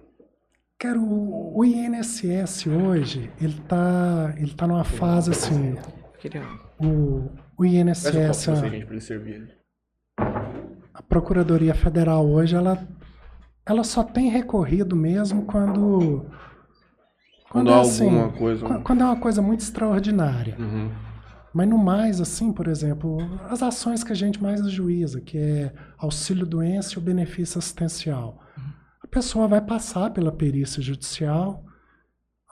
D: Quero, o INSS hoje, ele tá, ele tá numa fase, assim,
B: Eu queria-
D: o, o
A: um
D: INSS, a,
A: gente, pra ele servir
D: a Procuradoria Federal hoje, ela, ela só tem recorrido mesmo quando...
A: Quando
D: é
A: há
D: assim,
A: alguma coisa-
D: Quando, quando é uma coisa muito extraordinária.
A: Uhum.
D: Mas no mais, assim, por exemplo, as ações que a gente mais ajuiza, que é auxílio doença e o benefício assistencial. A pessoa vai passar pela perícia judicial,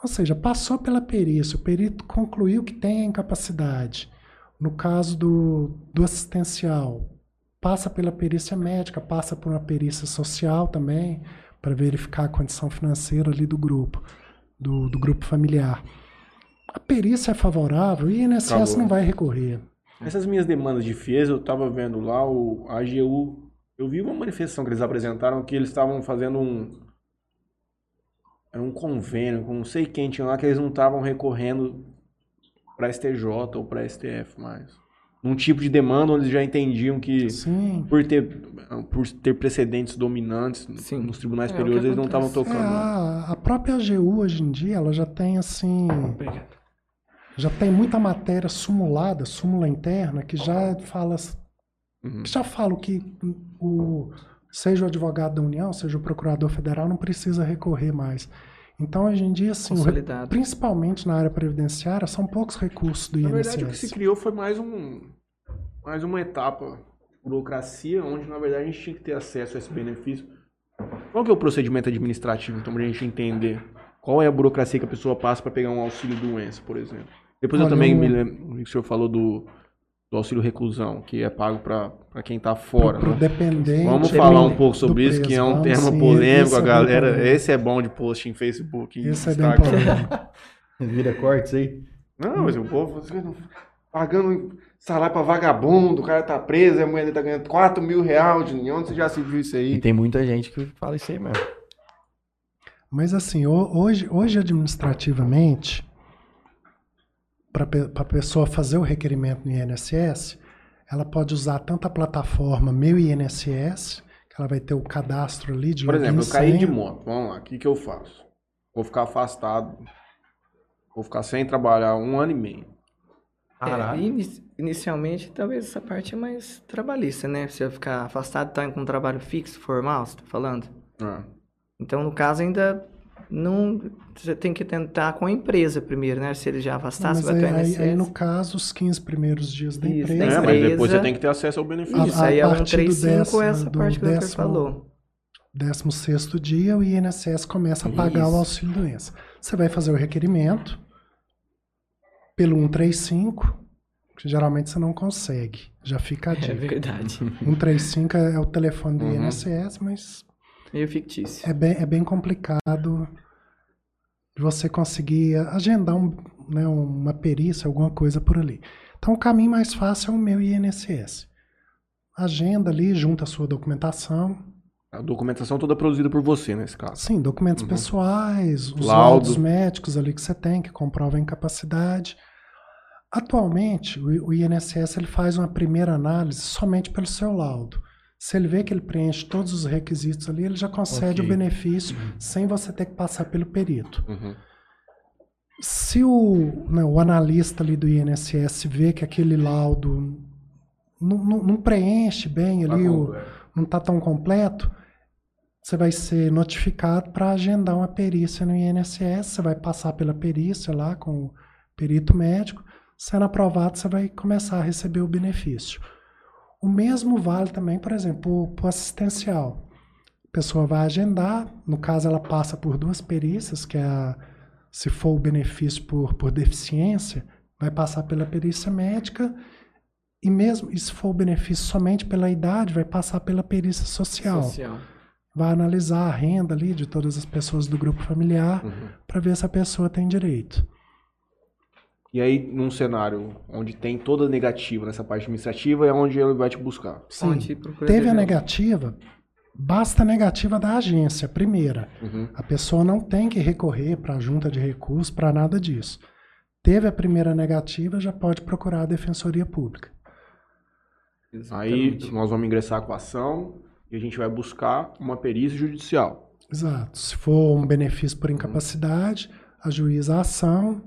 D: ou seja, passou pela perícia, o perito concluiu que tem a incapacidade. No caso do, do assistencial, passa pela perícia médica, passa por uma perícia social também, para verificar a condição financeira ali do grupo, do, do grupo familiar. A perícia é favorável e o INSS
A: Acabou.
D: não vai recorrer.
A: Essas minhas demandas de FIES, eu tava vendo lá, o AGU, eu vi uma manifestação que eles apresentaram que eles estavam fazendo um era um convênio com não sei quem tinha lá que eles não estavam recorrendo para STJ ou para STF mais. Num tipo de demanda onde eles já entendiam que
D: Sim.
A: por ter por ter precedentes dominantes
B: Sim.
A: nos tribunais
B: É,
A: superiores
B: que
A: eles não estavam
B: acontece.
D: É,
A: tocando.
D: a, a própria AGU hoje em dia, ela já tem assim,
B: Obrigado.
D: Já tem muita matéria sumulada, súmula interna, que já fala,
A: Uhum.
D: que já fala que o seja o advogado da União, seja o procurador federal, não precisa recorrer mais. Então, hoje em dia, assim, o principalmente na área previdenciária, são poucos recursos do
A: Na
D: INSS.
A: verdade, o que se criou foi mais um mais uma etapa de burocracia, onde na verdade a gente tinha que ter acesso a esse benefício. Qual que é o procedimento administrativo, então, pra gente entender qual é a burocracia que a pessoa passa para pegar um auxílio doença, por exemplo? Depois eu
D: Olha,
A: também
D: o-
A: me lembro que o senhor falou do, do auxílio reclusão, que é pago para quem tá fora.
D: Pro
A: né?
D: dependente.
A: Vamos falar um pouco sobre isso, que é um
D: Vamos
A: tema
D: sim,
A: polêmico, a
D: é bem
A: galera.
D: polêmico.
A: Esse é bom de post em Facebook e
D: Esse é bem
A: Instagram.
C: Vira cortes aí.
A: Não, mas o povo pagando salário pra vagabundo, o cara tá preso, e a mulher dele tá ganhando 4 mil reais de onde você já se viu isso
C: E
A: aí?
C: tem muita gente que fala isso aí mesmo.
D: Mas assim, ho- hoje, hoje administrativamente, para a pessoa fazer o requerimento no INSS, ela pode usar tanto a plataforma Meu INSS, que ela vai ter o cadastro ali de
A: Por exemplo, eu caí de moto, vamos lá, o que, que eu faço? Vou ficar afastado, vou ficar sem trabalhar um ano e meio.
B: É, ini- inicialmente, talvez essa parte é mais trabalhista, né? Você ficar afastado, tá com um trabalho fixo, formal, você tá falando?
A: Ah,
B: Então, no caso, ainda não. Você tem que tentar com a empresa primeiro, né? Se ele já afastar, você vai
D: aí,
B: ter o
D: aí,
B: INSS.
D: aí, no caso, os 15 primeiros dias da
B: Isso, da
D: empresa.
A: É, mas
B: empresa.
A: depois você tem que ter acesso ao benefício.
B: Isso,
D: a-
B: aí é
D: partir do
B: 135,
D: décimo-
B: essa
D: do
B: parte que o doutor
D: décimo-
B: falou.
D: 16 dia, o INSS começa a pagar
B: Isso.
D: o auxílio doença. Você vai fazer o requerimento pelo 135, que geralmente você não consegue. Já fica a
B: É
D: dica.
B: verdade.
D: 135 é o telefone do
A: Uhum.
D: INSS, mas
B: Meio fictício.
D: é bem, é bem complicado de você conseguir agendar um, né, uma perícia, alguma coisa por ali. Então, o caminho mais fácil é o meu INSS. Agenda ali, junta a sua documentação.
A: A documentação toda produzida por você, nesse caso.
D: Sim, documentos
A: Uhum.
D: pessoais, os
A: Laudo.
D: laudos médicos ali que você tem, que comprovam a incapacidade. Atualmente, o o INSS ele faz uma primeira análise somente pelo seu laudo. Se ele vê que ele preenche todos os requisitos ali, ele já concede
C: Ok.
D: o benefício sem você ter que passar pelo perito.
A: Uhum.
D: Se o, né, o analista ali do INSS vê que aquele laudo não, não- não preenche bem ali, o, não está tão completo, você vai ser notificado para agendar uma perícia no INSS, você vai passar pela perícia lá com o perito médico, sendo aprovado, você vai começar a receber o benefício. O mesmo vale também, por exemplo, para o assistencial. A pessoa vai agendar, no caso ela passa por duas perícias, que é a, se for o benefício por, por deficiência, vai passar pela perícia médica, e mesmo e se for o benefício somente pela idade, vai passar pela perícia social.
B: Social.
D: Vai analisar a renda ali de todas as pessoas do grupo familiar
A: Uhum.
D: para ver se a pessoa tem direito.
A: E aí, num cenário onde tem toda negativa nessa parte administrativa, é onde ele vai te buscar.
D: Sim. Teve a negativa, basta a negativa da agência, primeira.
A: Uhum.
D: A pessoa não tem que recorrer para a junta de recursos, para nada disso. Teve a primeira negativa, já pode procurar a Defensoria Pública.
A: Aí
B: Exatamente.
A: nós vamos ingressar com a ação e a gente vai buscar uma perícia judicial.
D: Exato. Se for um benefício por incapacidade, a juíza a ação,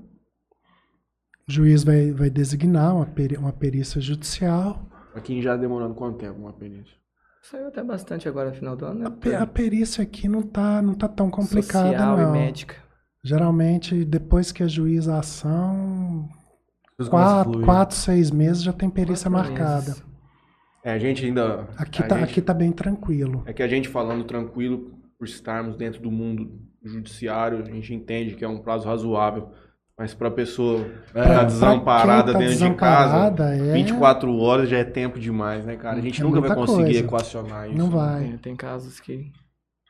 D: o juiz vai, vai designar uma, peri- uma perícia judicial.
A: Aqui já demorando quanto tempo uma perícia?
B: Saiu até bastante agora no final do ano, né?
D: A, pe- a perícia aqui não tá, não tá tão complicada,
B: Social
D: não.
B: e médica.
D: Geralmente, depois que a juíza a ação, quatro, quatro, seis meses já tem perícia
B: Quatro
D: marcada.
B: meses.
A: É, a gente ainda.
D: Aqui
A: a
D: tá,
A: gente-
D: aqui tá bem tranquilo.
A: É que a gente falando tranquilo por estarmos dentro do mundo judiciário, a gente entende que é um prazo razoável. Mas para a pessoa
C: É,
A: ficar
D: Pra
A: desamparada
D: tá
A: dentro de casa,
D: desamparada, é-
A: 24 horas já é tempo demais, né, cara? A gente
D: É
A: nunca vai conseguir
D: coisa.
A: equacionar isso.
D: Não
A: né?
D: vai.
B: É, tem casos que.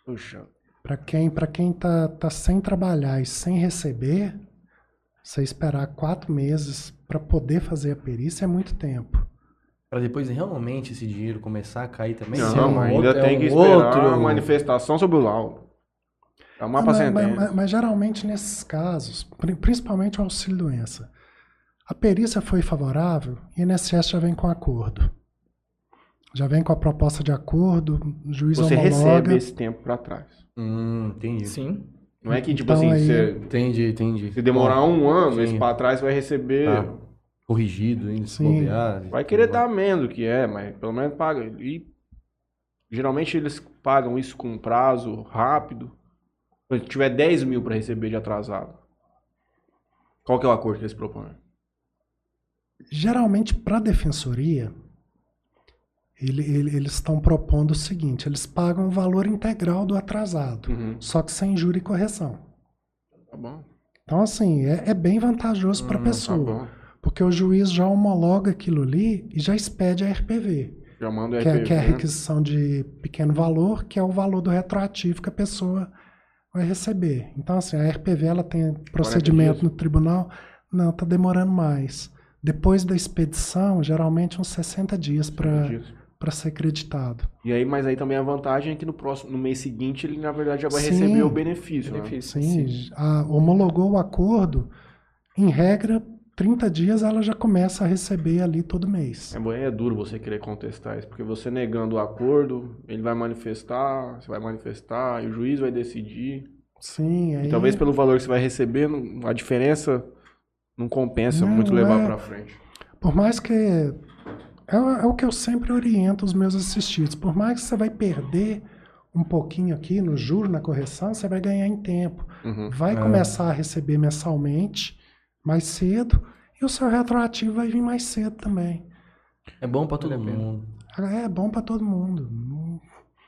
A: Puxa.
D: Para quem, pra quem tá, tá sem trabalhar e sem receber, você esperar quatro meses para poder fazer a perícia é muito tempo.
C: Pra depois realmente esse dinheiro começar a cair também?
A: Não,
C: é um
A: ainda
C: outro- é
A: tem
C: um
A: que esperar
C: outro-
A: a manifestação sobre o laudo. Chamar
D: Ah,
A: pra
D: mas,
A: sentença.
D: mas- mas geralmente nesses casos, pri- principalmente o auxílio doença, a perícia foi favorável e o INSS já vem com acordo. Já vem com a proposta de acordo, o juiz
A: Você
D: homologa.
A: recebe esse tempo pra trás.
C: Hum, entendi.
B: Sim.
A: Não é que, tipo
D: Então,
A: assim,
D: aí-
A: você,
C: Entendi, entendi.
A: se demorar um ano,
C: sim.
A: esse pra trás vai receber.
C: Tá. Corrigido ainda, se
D: Sim.
C: bobear.
A: Vai querer dar menos do que é, mas pelo menos paga. E geralmente eles pagam isso com prazo rápido. Se tiver 10 mil pra receber de atrasado. Qual que é o acordo que eles propõem?
D: Geralmente, para a defensoria, ele- ele- eles estão propondo o seguinte: eles pagam o valor integral do atrasado,
A: Uhum.
D: só que sem juro e correção.
A: Tá bom.
D: Então, assim, é, é bem vantajoso para a
C: Hum,
A: Tá
D: pessoa,
A: bom.
D: porque o juiz já homologa aquilo ali e já expede a RPV,
A: Já manda o
D: que é,
A: RPV.
D: que é a
A: né?
D: requisição de pequeno valor, que é o valor do retroativo que a pessoa vai receber. Então, assim, a RPV ela tem procedimento no tribunal, não, está demorando mais. Depois da expedição, geralmente uns 60 dias para para ser creditado.
A: E aí, mas aí também a vantagem é que no próximo, no mês seguinte, ele na verdade já vai
D: Sim.
A: receber o benefício. né?
B: Benefício.
D: Sim, a- homologou o acordo, em regra, 30 dias ela já começa a receber ali todo mês.
A: É, bom, é duro você querer contestar isso, porque você negando o acordo, ele vai manifestar, você vai manifestar, e o juiz vai decidir.
D: Sim, aí...
A: E talvez pelo valor que você vai receber, a diferença não compensa
D: Não,
A: muito levar
D: é.
A: pra frente.
D: Por mais que. É, o- é o que eu sempre oriento os meus assistidos. Por mais que você vai perder um pouquinho aqui no juro, na correção, você vai ganhar em tempo.
A: Uhum.
D: Vai começar a receber mensalmente, mais cedo, e o seu retroativo vai vir mais cedo também.
C: É bom pra todo mundo.
D: É bom para todo mundo.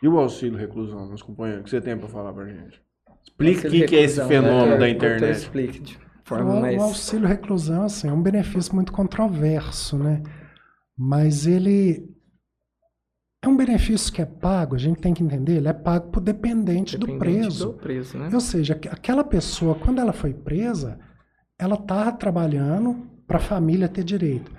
A: E o auxílio reclusão, meus companheiros, o que você tem pra falar pra gente? Explique o que, que é esse
B: reclusão,
A: fenômeno
B: né?
A: da
B: Doutor,
A: internet.
B: Explique de
D: O,
B: forma
D: o
B: mais.
D: auxílio reclusão assim, é um benefício muito controverso, né? Mas ele é um benefício que é pago, a gente tem que entender, ele é pago por dependente, do
B: dependente
D: preso.
B: Do preso, né?
D: Ou seja, aqu- aquela pessoa, quando ela foi presa, ela estava trabalhando para a família ter direito.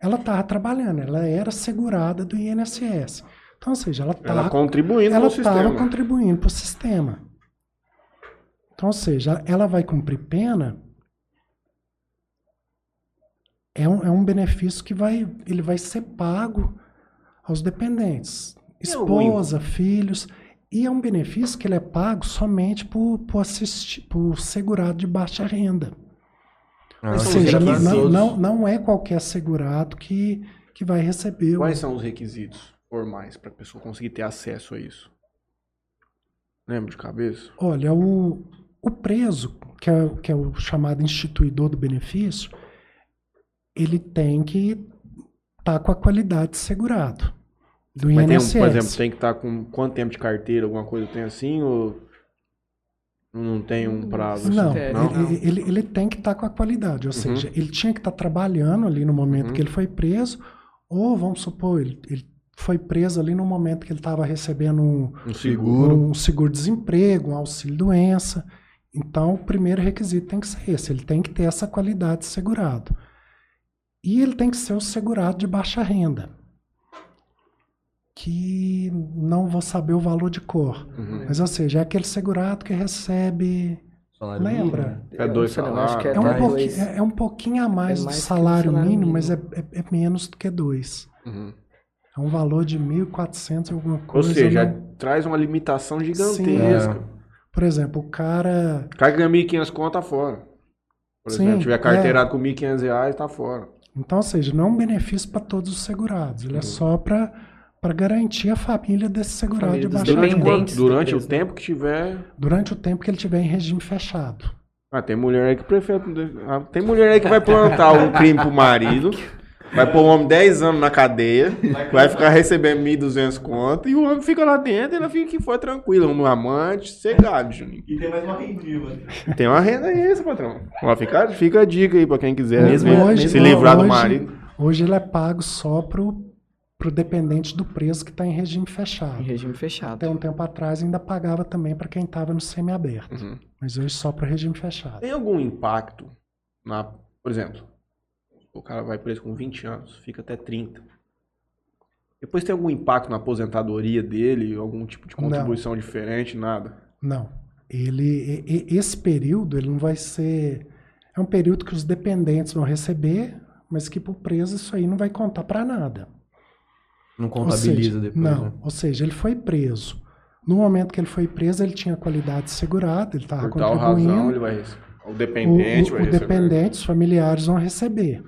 D: Ela estava trabalhando, ela era segurada do INSS. Então, ou seja, ela
A: Ela
D: estava
A: contribuindo
D: ela
A: no
D: estava
A: sistema.
D: contribuindo para o sistema. Então, ou seja, ela vai cumprir pena. É um, é um benefício que vai, ele vai ser pago aos dependentes, esposa, filhos, e é um benefício que ele é pago somente por, por, assistir, por segurado de baixa renda.
C: Ah,
D: Ou seja, não, não, não é qualquer segurado que, que vai receber. o-
A: Quais são os requisitos formais para a pessoa conseguir ter acesso a isso? Lembra de cabeça?
D: Olha, o, o preso, que é, que é o chamado instituidor do benefício, ele tem que estar com a qualidade de segurado do
A: Mas tem, um-
D: INSS.
A: por exemplo, tem que estar com quanto tempo de carteira, alguma coisa tem assim, ou não tem um prazo? assim?
D: Não,
A: não?
D: Ele, ele, ele tem que estar com a qualidade, ou seja, ele tinha que estar trabalhando ali no momento
A: Uhum.
D: que ele foi preso, ou vamos supor, ele, ele foi preso ali no momento que ele estava recebendo um,
A: Um seguro.
D: um seguro-desemprego, um auxílio-doença. Então, o primeiro requisito tem que ser esse: ele tem que ter essa qualidade de segurado. E ele tem que ser o segurado de baixa renda. Que não vou saber o valor de cor.
A: Uhum.
D: Mas, ou seja, é aquele segurado que recebe.
C: Salário
D: Lembra?
C: mínimo.
A: É dois
B: Eu não acho que
A: salários.
D: É um, pouquinho,
B: dois.
D: é, é um pouquinho a mais,
B: É
D: do
B: mais que o
D: salário,
B: salário
D: mínimo, mas é,
B: mínimo.
D: é- é menos do que dois.
A: Uhum.
D: É um valor de 1.400 e alguma
A: Ou
D: coisa.
A: seja,
D: não-
A: traz uma limitação
D: Sim.
A: gigantesca.
D: Por exemplo, o cara.
A: O cara que ganha 1.500 conto tá fora. Por
D: Sim,
A: exemplo, tiver
D: é.
A: carteirado com 1.500 reais, tá fora.
D: Então, ou seja, não é um benefício para todos os segurados.
A: Uhum.
D: Ele é só para garantir a família desse segurado
B: Família
D: de
B: dos
D: baixar
A: Durante, o tempo que tiver.
D: durante o tempo que ele tiver em regime fechado.
A: Ah, tem mulher aí que prefere. ah, Tem mulher aí que vai plantar um crime pro marido. Vai pôr o homem 10 anos na cadeia, vai ficar recebendo 1.200 conto e o homem fica lá dentro e ela fica que foi tranquila, um amante, cegado, Juninho.
E: E tem mais uma rendinha, mano.
A: Tem uma renda extra, patrão. Ó, fica, fica a dica aí pra quem quiser
B: Mesmo-
A: ver,
D: hoje,
A: se livrar do
D: hoje-
A: marido.
D: Hoje ele é pago só pro, pro dependente do preso que está em regime
B: Em
D: fechado.
B: regime fechado.
D: Até um tempo atrás ainda pagava também para quem estava no semiaberto.
A: Uhum.
D: Mas hoje só para regime fechado.
A: Tem algum impacto na. Por exemplo, o cara vai preso com 20 anos, fica até 30. Depois tem algum impacto na aposentadoria dele, algum tipo de
D: Não.
A: contribuição diferente, nada.
D: Não. Ele, e- e- esse período ele não vai ser. É um período que os dependentes vão receber, mas que para o preso isso aí não vai contar para nada.
C: Não contabiliza
D: seja,
C: depois,
D: Não,
C: né?
D: ou seja, ele foi preso. No momento que ele foi preso, ele tinha qualidade segurada, ele estava
A: Por tal razão,
D: contribuindo.
A: ele vai receber. O
D: o,
A: dependente
D: o-
A: vai
D: o dependente, os familiares vão receber.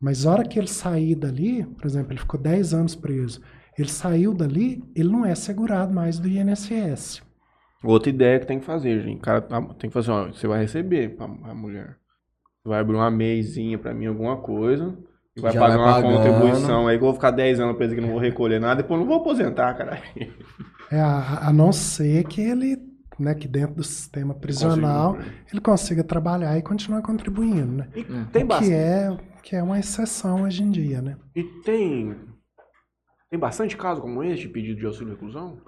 D: Mas a hora que ele sair dali, por exemplo, ele ficou 10 anos preso, ele saiu dali, ele não é segurado mais do INSS.
A: Outra ideia que tem que fazer, gente. O cara tem que fazer, ó, você vai receber a mulher. Você vai abrir uma meizinha pra mim, alguma coisa. E vai pagar
C: vai
A: uma
C: pagando.
A: contribuição aí que eu vou ficar 10 anos preso aqui, não vou recolher nada, depois não vou aposentar, caralho.
D: É, a, a não ser que ele, né, que dentro do sistema prisional,
A: Consigo.
D: ele consiga trabalhar e continuar contribuindo, né?
A: E tem
D: que
A: bastante.
D: é que é uma exceção hoje em dia, né?
A: E tem. Tem bastante caso como esse de pedido de auxílio reclusão?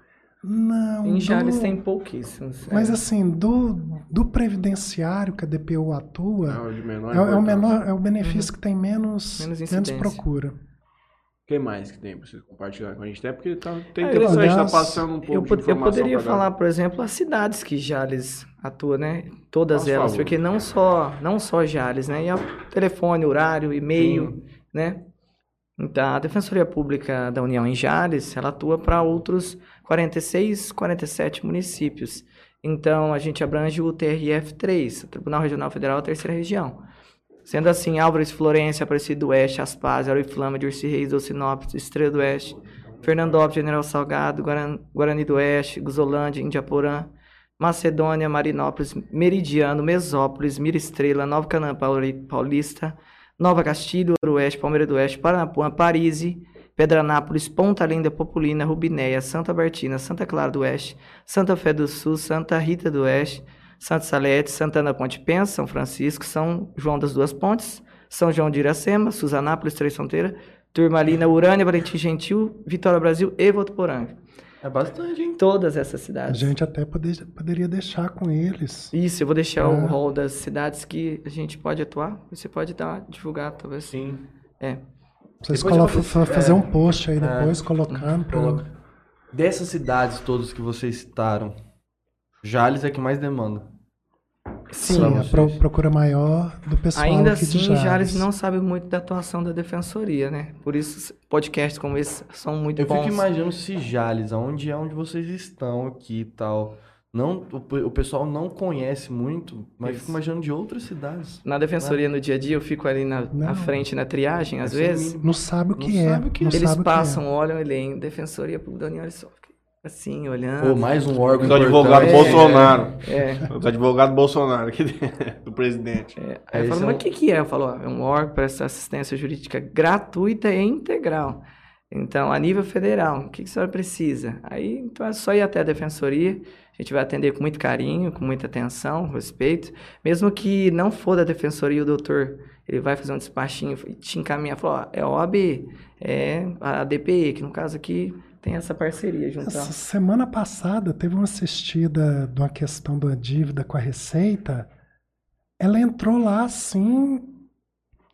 D: Não.
B: Em Jales
D: do-
B: tem pouquíssimos.
D: Mas
B: é.
D: assim, do, do previdenciário que a DPU atua,
A: É o de menor
D: é, é o menor, é o benefício que tem menos,
B: Menos
D: menos, procura.
A: O que mais que tem pra vocês compartilhar com a gente? Até porque tá, tá
B: Ah,
A: interessante, tá
D: aliás,
A: passando um pouco
B: Eu,
A: de
B: pod- eu
A: informação
B: poderia falar, por exemplo, as cidades que Jales atua, né? Todas
A: Por
B: elas,
A: favor.
B: porque não só, não só Jales, né? E a telefone, horário, e-mail, né? Então, a Defensoria Pública da União em Jales, ela atua para outros 46, 47 municípios. Então, a gente abrange o TRF3, o Tribunal Regional Federal, a terceira região. Sendo assim, Álvares, Florência, Aparecido do Oeste, Aspaz, Aroiflama, Dirce Reis, Docinópolis, Estrela do Oeste, Fernandópolis, General Salgado, Guaran- Guarani do Oeste, Guzolândia, Indiaporã, Macedônia, Marinópolis, Meridiano, Mesópolis, Mira Estrela, Nova Pauli- Paulista, Nova Castilho, Oeste, Palmeira do Oeste, Paranapuã, Parise, Pedranápolis, Ponta Linda, Populina, Rubinéia, Santa Bartina, Santa Clara do Oeste, Santa Fé do Sul, Santa Rita do Oeste, Santa Salete, Santana Ponte Pensa, São Francisco, São João das Duas Pontes, São João de Iracema, Suzanápolis, Três Fronteiras, Turmalina, Urânia, Valentim Gentil, Vitória Brasil e Votuporanga.
C: É bastante, hein?
B: Todas essas
D: A
B: cidades.
D: gente até poder- poderia deixar com eles.
B: Isso, eu vou deixar o
D: Ah.
B: rol das cidades que a gente pode atuar. Você pode dar, divulgar, talvez.
C: Sim.
B: É.
D: Vocês colo-
C: vou-
D: fazer
C: é.
D: um post aí
C: É.
D: depois, colocando. pra-
C: Coloca. Dessas cidades todas que vocês citaram, Jales é que mais demanda.
D: Sim, a pro- procura maior do pessoal
B: Ainda
D: aqui de
B: assim,
D: Jales.
B: Jales não sabe muito da atuação da defensoria, né? Por isso, podcasts como esse são muito
C: Eu
B: bons.
C: fico imaginando se Jales, aonde é onde vocês estão aqui e tal. Não, o, o pessoal não conhece muito, mas
B: Isso.
C: fico imaginando de outras cidades.
B: Na defensoria, no dia a dia, eu fico ali na, na
D: Não.
B: frente, na triagem, às
C: ser
B: vezes.
D: Não sabe o
C: Não
D: que é.
C: sabe o que é.
D: não
B: Eles
D: que
B: passam,
D: é.
B: olham, e leem Defensoria Pública da União, eles só ficam assim, olhando.
C: Ou mais um órgão
A: Os advogados
C: importante.
A: Bolsonaro.
B: É.
A: Os advogados Bolsonaro aqui dentro, do presidente.
B: É,
C: Aí
B: aí eu falo,
C: são-
B: mas o que, que é? Eu falo, ó, é um órgão para essa assistência jurídica gratuita e integral. Então, a nível federal, o que, que a senhora precisa? Aí, então, é só ir até a defensoria, a gente vai atender com muito carinho, com muita atenção, respeito. Mesmo que não for da defensoria, o doutor, ele vai fazer um despachinho e te encaminhar, falar, ó, é OAB, é a DPE, que no caso aqui tem essa parceria junto.
D: Essa semana passada teve uma assistida de uma questão da dívida com a Receita. Ela entrou lá assim,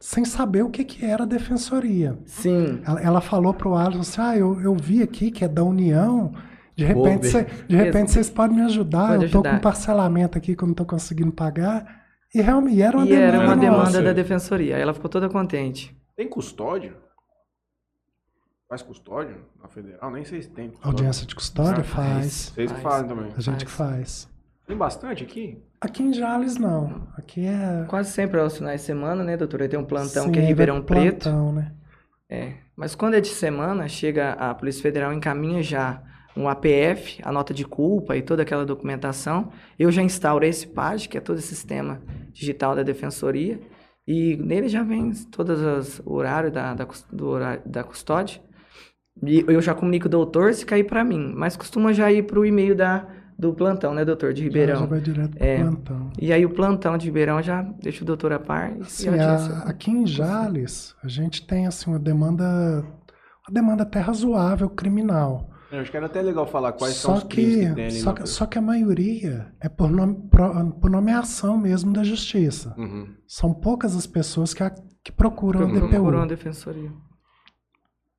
D: sem saber o que, que era a defensoria.
B: Sim.
D: Ela, ela falou pro Alisson assim: ah, eu, eu vi aqui que é da União. De repente, cê- de repente vocês podem me ajudar.
B: Pode
D: eu tô
B: ajudar.
D: com parcelamento aqui que eu não tô conseguindo pagar. E realmente e era uma
B: E
D: demanda.
B: era uma
A: nossa.
B: demanda da defensoria. Aí ela ficou toda contente.
A: Tem custódia? Faz custódia na federal? Nem sei se tem. custódia.
D: Audiência de custódia
A: Ah,
D: faz.
A: Vocês que
B: Faz.
A: fazem também.
D: A gente que faz.
A: Tem bastante aqui?
D: Aqui em Jales, não. Aqui é.
B: Quase sempre aos finais de semana, né, doutor? Aí tem um plantão
D: Sim,
B: que é Ribeirão
D: pro
B: Preto.
D: plantão, né?
B: É. Mas quando é de semana, chega a Polícia Federal encaminha já um APF, a nota de culpa e toda aquela documentação. Eu já instauro esse PAG, que é todo o sistema digital da Defensoria, e nele já vem todos os horários da, da, do horário da custódia. E eu já comunico o doutor se cair para mim, mas costuma já ir para o e-mail da, do plantão, né, doutor, de
D: Já,
B: Ribeirão.
D: já vai direto pro
B: É.
D: plantão.
B: E aí o plantão de Ribeirão já deixa o doutor a par e
D: Sim,
B: já
D: a- aqui em Jales, a gente tem assim uma demanda, uma demanda até razoável criminal.
A: Eu acho que era até legal falar quais
D: só
A: são os crimes
D: que,
A: que tem ali
D: só, que só que a maioria é por, nome, por nomeação mesmo da justiça.
A: Uhum.
D: São poucas as pessoas que, a- que procuram a
B: Procuram
D: DPU.
B: uma defensoria.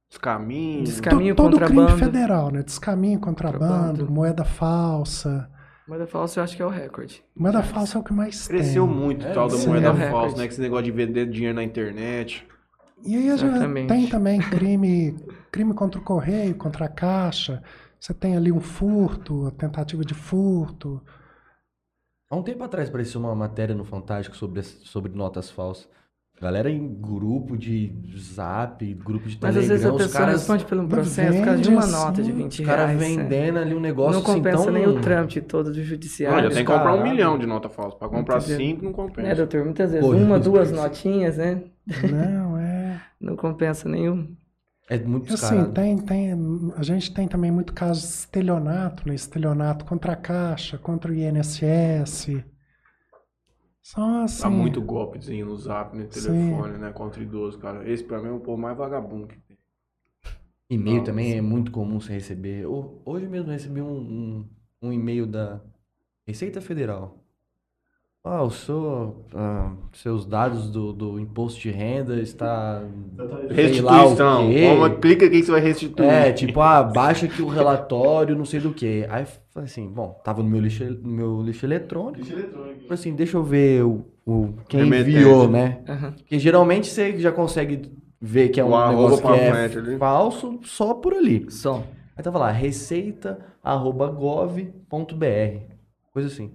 A: Os caminhos.
B: Desca- Caminho,
D: To- todo
B: contrabando.
D: crime federal, né? Descaminho, contrabando,
B: Contrabando.
D: moeda falsa.
B: Moeda falsa eu acho que é o recorde.
D: Moeda falsa é o que mais
A: Cresceu
D: tem.
A: muito
C: É,
A: o tal da
C: sim,
A: moeda
B: é
A: falsa,
B: recorde.
A: né? Que esse negócio de vender dinheiro na internet.
D: E aí a gente
B: Exatamente.
D: tem também crime, crime contra o correio, contra a caixa. Você tem ali um furto, a tentativa de furto.
C: Há um tempo atrás apareceu uma matéria no Fantástico sobre, sobre notas falsas. Galera em grupo de zap, grupo de
B: Mas
C: Telegram,
B: às vezes a
C: os
B: pessoa
C: caras,
B: responde pelo
D: Mas
B: processo por causa de uma
D: assim,
B: nota de 20
C: os caras
B: reais. é.
C: vendendo ali um negócio
B: Não compensa
C: assim, tão...
B: nem o trâmite todo do
A: Olha,
B: judiciário.
A: tem que comprar um milhão de nota falsa. Pra comprar
B: Entendeu?
A: cinco, não compensa.
B: doutor? Muitas vezes,
C: Pô,
B: uma, duas notinhas, né?
D: Não, é.
B: Não compensa nenhum.
C: É muito
D: E assim,
C: descarado.
D: tem, tem, a gente tem também muito caso de estelionato, né? Estelionato contra a Caixa, contra o INSS. São assim.
A: Tá muito golpezinho no zap, no
D: Sim.
A: telefone, né? Contra idoso, cara. Esse pra mim é o povo mais vagabundo que tem.
C: E-mail
A: Nossa.
C: também é muito comum você receber. Ho- Hoje mesmo eu recebi um, um, um e-mail da Receita Federal. Ah, o seu, ah, seus dados do, do imposto de renda está...
A: Restituição. clica aqui que você vai restituir.
C: É, tipo, ah, baixa aqui o relatório, não sei do que. Aí eu falei assim, bom, tava no meu lixo, no meu lixo eletrônico. Falei assim, deixa eu ver o, o quem
A: Remetente.
C: enviou, né?
B: Aham.
C: Porque geralmente você já consegue ver que é um
A: O
C: negócio que é
A: ali.
C: falso só por ali.
B: Só.
C: Aí tava lá, receita.gov.br. Coisa assim.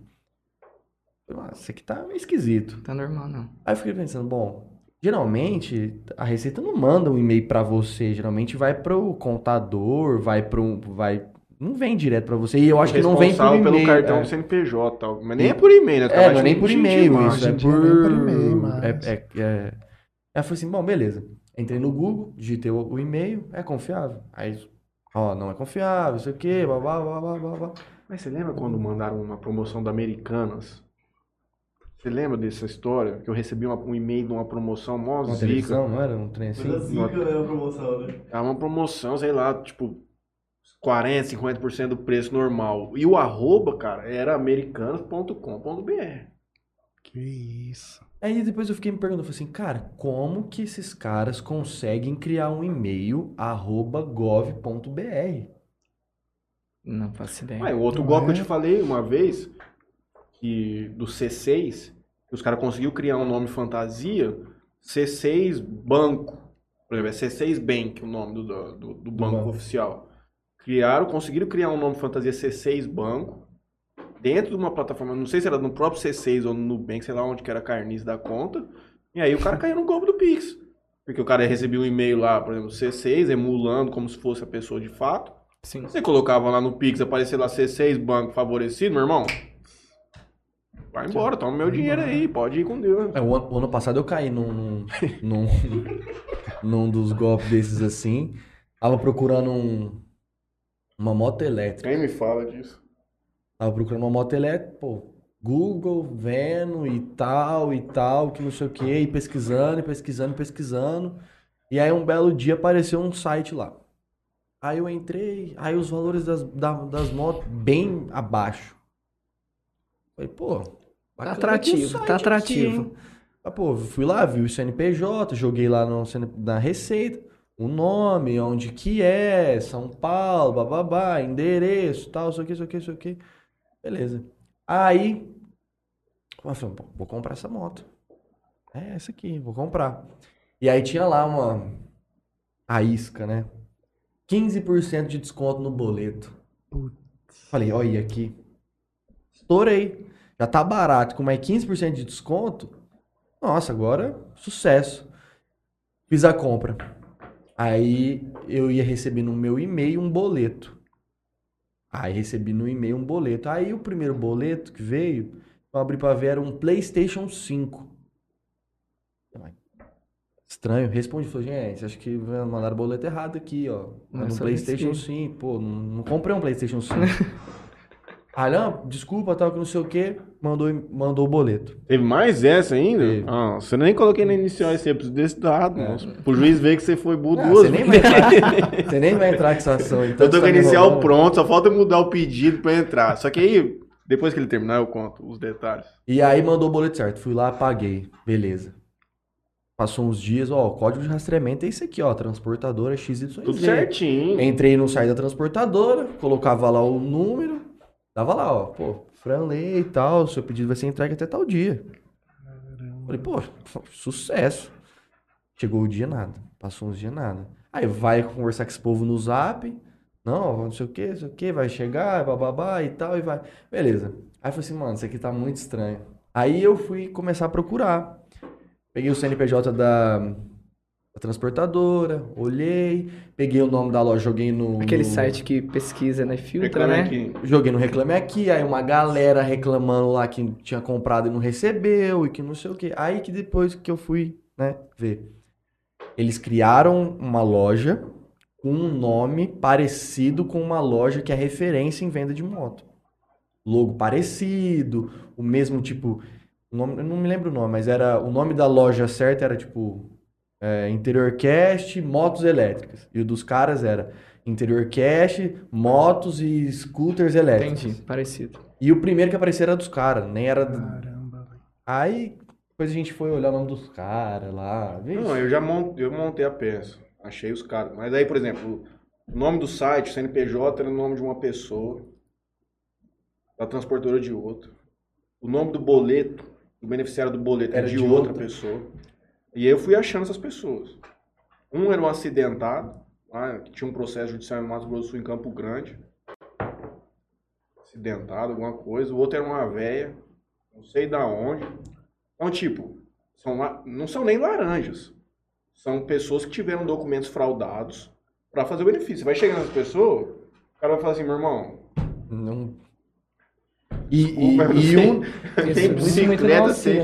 C: Falei, ah, isso aqui tá meio esquisito.
B: Tá normal, não.
C: Aí eu fiquei pensando, bom, geralmente a Receita não manda um e-mail pra você, geralmente vai pro contador, vai pro vai não vem direto pra você. E eu acho que não vem por e-mail.
A: pelo cartão
C: é.
A: CNPJ tal. Mas nem é por e-mail, né?
C: É, não é nem por e-mail isso, é por...
D: e-mail mais.
C: É, é, é... Aí eu falei assim, bom, beleza. Entrei no Google, digitei o, o e-mail, é confiável? Aí, ó, não é confiável, isso aqui, babá, babá, babá.
A: Mas você lembra quando mandaram uma promoção da Americanas? Você lembra dessa história? Que eu recebi uma- um e-mail de uma promoção mó
C: Uma
A: zica.
C: não era um trem assim?
A: Uma- Era uma promoção, sei lá, tipo 40, 50% do preço normal. E o arroba, cara, era americanas.com.br.
D: Que isso.
C: Aí depois eu fiquei me perguntando, falei assim, cara, como que esses caras conseguem criar um e-mail arroba gov.br?
B: Não faço ideia.
A: Ah, o outro golpe que eu
D: é?
A: te falei uma vez, que do C6, que os caras conseguiu criar um nome fantasia, C6 Banco. Por exemplo, é C6 Bank o nome do, do, do banco
C: banco.
A: oficial. Criaram, conseguiram criar um nome fantasia C6 Banco dentro de uma plataforma, não sei se era no próprio C6 ou no Nubank, sei lá onde que era a carniça da conta. E aí o cara caiu no golpe do Pix. Porque o cara recebia um e-mail lá, por exemplo, C6, emulando como se fosse a pessoa de fato.
B: Sim.
A: Você colocava lá no Pix, aparecia lá C6 Banco Favorecido, meu irmão. Vai embora, toma meu dinheiro aí, pode ir com Deus.
C: É, o, ano, o ano passado eu caí num, num, num, num dos golpes desses assim. Tava procurando um, uma moto elétrica.
A: Quem me fala disso?
C: Tava procurando uma moto elétrica, pô, Google, vendo e tal, e tal, que não sei o que, e pesquisando, e pesquisando, e pesquisando. E aí um belo dia apareceu um site lá. Aí eu entrei, aí os valores das, da- das motos bem abaixo. Falei, pô, bacana o
B: atrativo,
C: site
B: tá atrativo.
C: Ah, pô, fui lá, vi o CNPJ, joguei lá no, na Receita, o nome, onde que é, São Paulo, bababá, endereço, tal, isso aqui, isso aqui, isso aqui. Beleza. Aí, eu falei, pô, vou comprar essa moto. É essa aqui, vou comprar. E aí tinha lá uma a isca, né? 15% de desconto no boleto.
D: Putz.
C: Falei, olha aqui. Estourei. Já tá barato, com mais 15% de desconto. Nossa, agora sucesso. Fiz a compra. Aí eu ia receber no meu e-mail um boleto. Aí recebi no e-mail um boleto. Aí o primeiro boleto que veio, eu abri pra ver, era um PlayStation 5. Estranho. Respondi, falou, gente, acho que mandaram o boleto errado aqui, ó. É no
B: só
C: PlayStation
B: isso
C: 5. Pô, não, não comprei um PlayStation 5. ah, não, desculpa, tal, que não sei o que. Mandou, mandou o boleto.
A: Teve mais essa ainda?
C: Teve.
A: Ah, você nem coloquei na inicial esse episódio desse dado,
C: É.
A: moço. Pro juiz ver que você foi burro
C: Ah,
A: duas
C: você, nem vai entrar, você nem vai entrar com essa ação. Então
A: Eu tô
C: você
A: com a
C: tá
A: inicial
C: enrolando.
A: pronto, só falta mudar o pedido pra entrar. Só que aí, depois que ele terminar, eu conto os detalhes.
C: E aí mandou o boleto certo. Fui lá, paguei. Beleza. Passou uns dias, ó, o código de rastreamento é esse aqui, ó, transportadora XYZ.
A: Tudo certinho.
C: Entrei no site da transportadora, colocava lá o número, dava lá, ó, pô, Franley e tal, seu pedido vai ser entregue até tal dia. Falei, pô, sucesso. Chegou o dia, nada. Passou uns dias, nada. Aí vai conversar com esse povo no zap. Não, não sei o que, não sei o que, vai chegar, bababá e tal, e vai. Beleza. Aí eu falei assim, mano, isso aqui tá muito estranho. Aí eu fui começar a procurar. Peguei o CNPJ da transportadora, olhei, peguei o nome da loja, joguei no.
B: Aquele
C: no-
B: site que pesquisa, né? Filtra,
A: Reclame
B: né?
A: aqui.
C: Joguei no Reclame Aqui, aí uma galera reclamando lá que tinha comprado e não recebeu e que não sei o quê. Aí que depois que eu fui, né, ver. Eles criaram uma loja com um nome parecido com uma loja que é referência em venda de moto. Logo parecido, o mesmo tipo, o nome, eu não me lembro o nome, mas era o nome da loja certa era tipo é, Interior Cast Motos Elétricas. E o dos caras era Interior Cash, motos e scooters elétricos.
B: Entendi, parecido.
C: E o primeiro que apareceu era dos caras, nem era. do-
D: Caramba, velho.
C: Aí depois a gente foi olhar o nome dos caras lá. vixe.
A: Não, eu já montei, eu montei a peça. Achei os caras. Mas aí, por exemplo, o nome do site, CNPJ, era o nome de uma pessoa. Da transportadora de outra. O nome do boleto, do beneficiário do boleto, era
C: Era
A: de,
C: de
A: outra
C: outra.
A: pessoa. E aí eu fui achando essas pessoas. Um era um acidentado, lá, que tinha um processo judicial em Mato Grosso do Sul, em Campo Grande. Acidentado, alguma coisa. O outro era uma véia, não sei da onde. Então, tipo, são não são nem laranjas. São pessoas que tiveram documentos fraudados para fazer o benefício. Você vai chegando nessa pessoa, o cara vai falar assim, meu irmão,
C: Não. E, e, e um,
A: tem...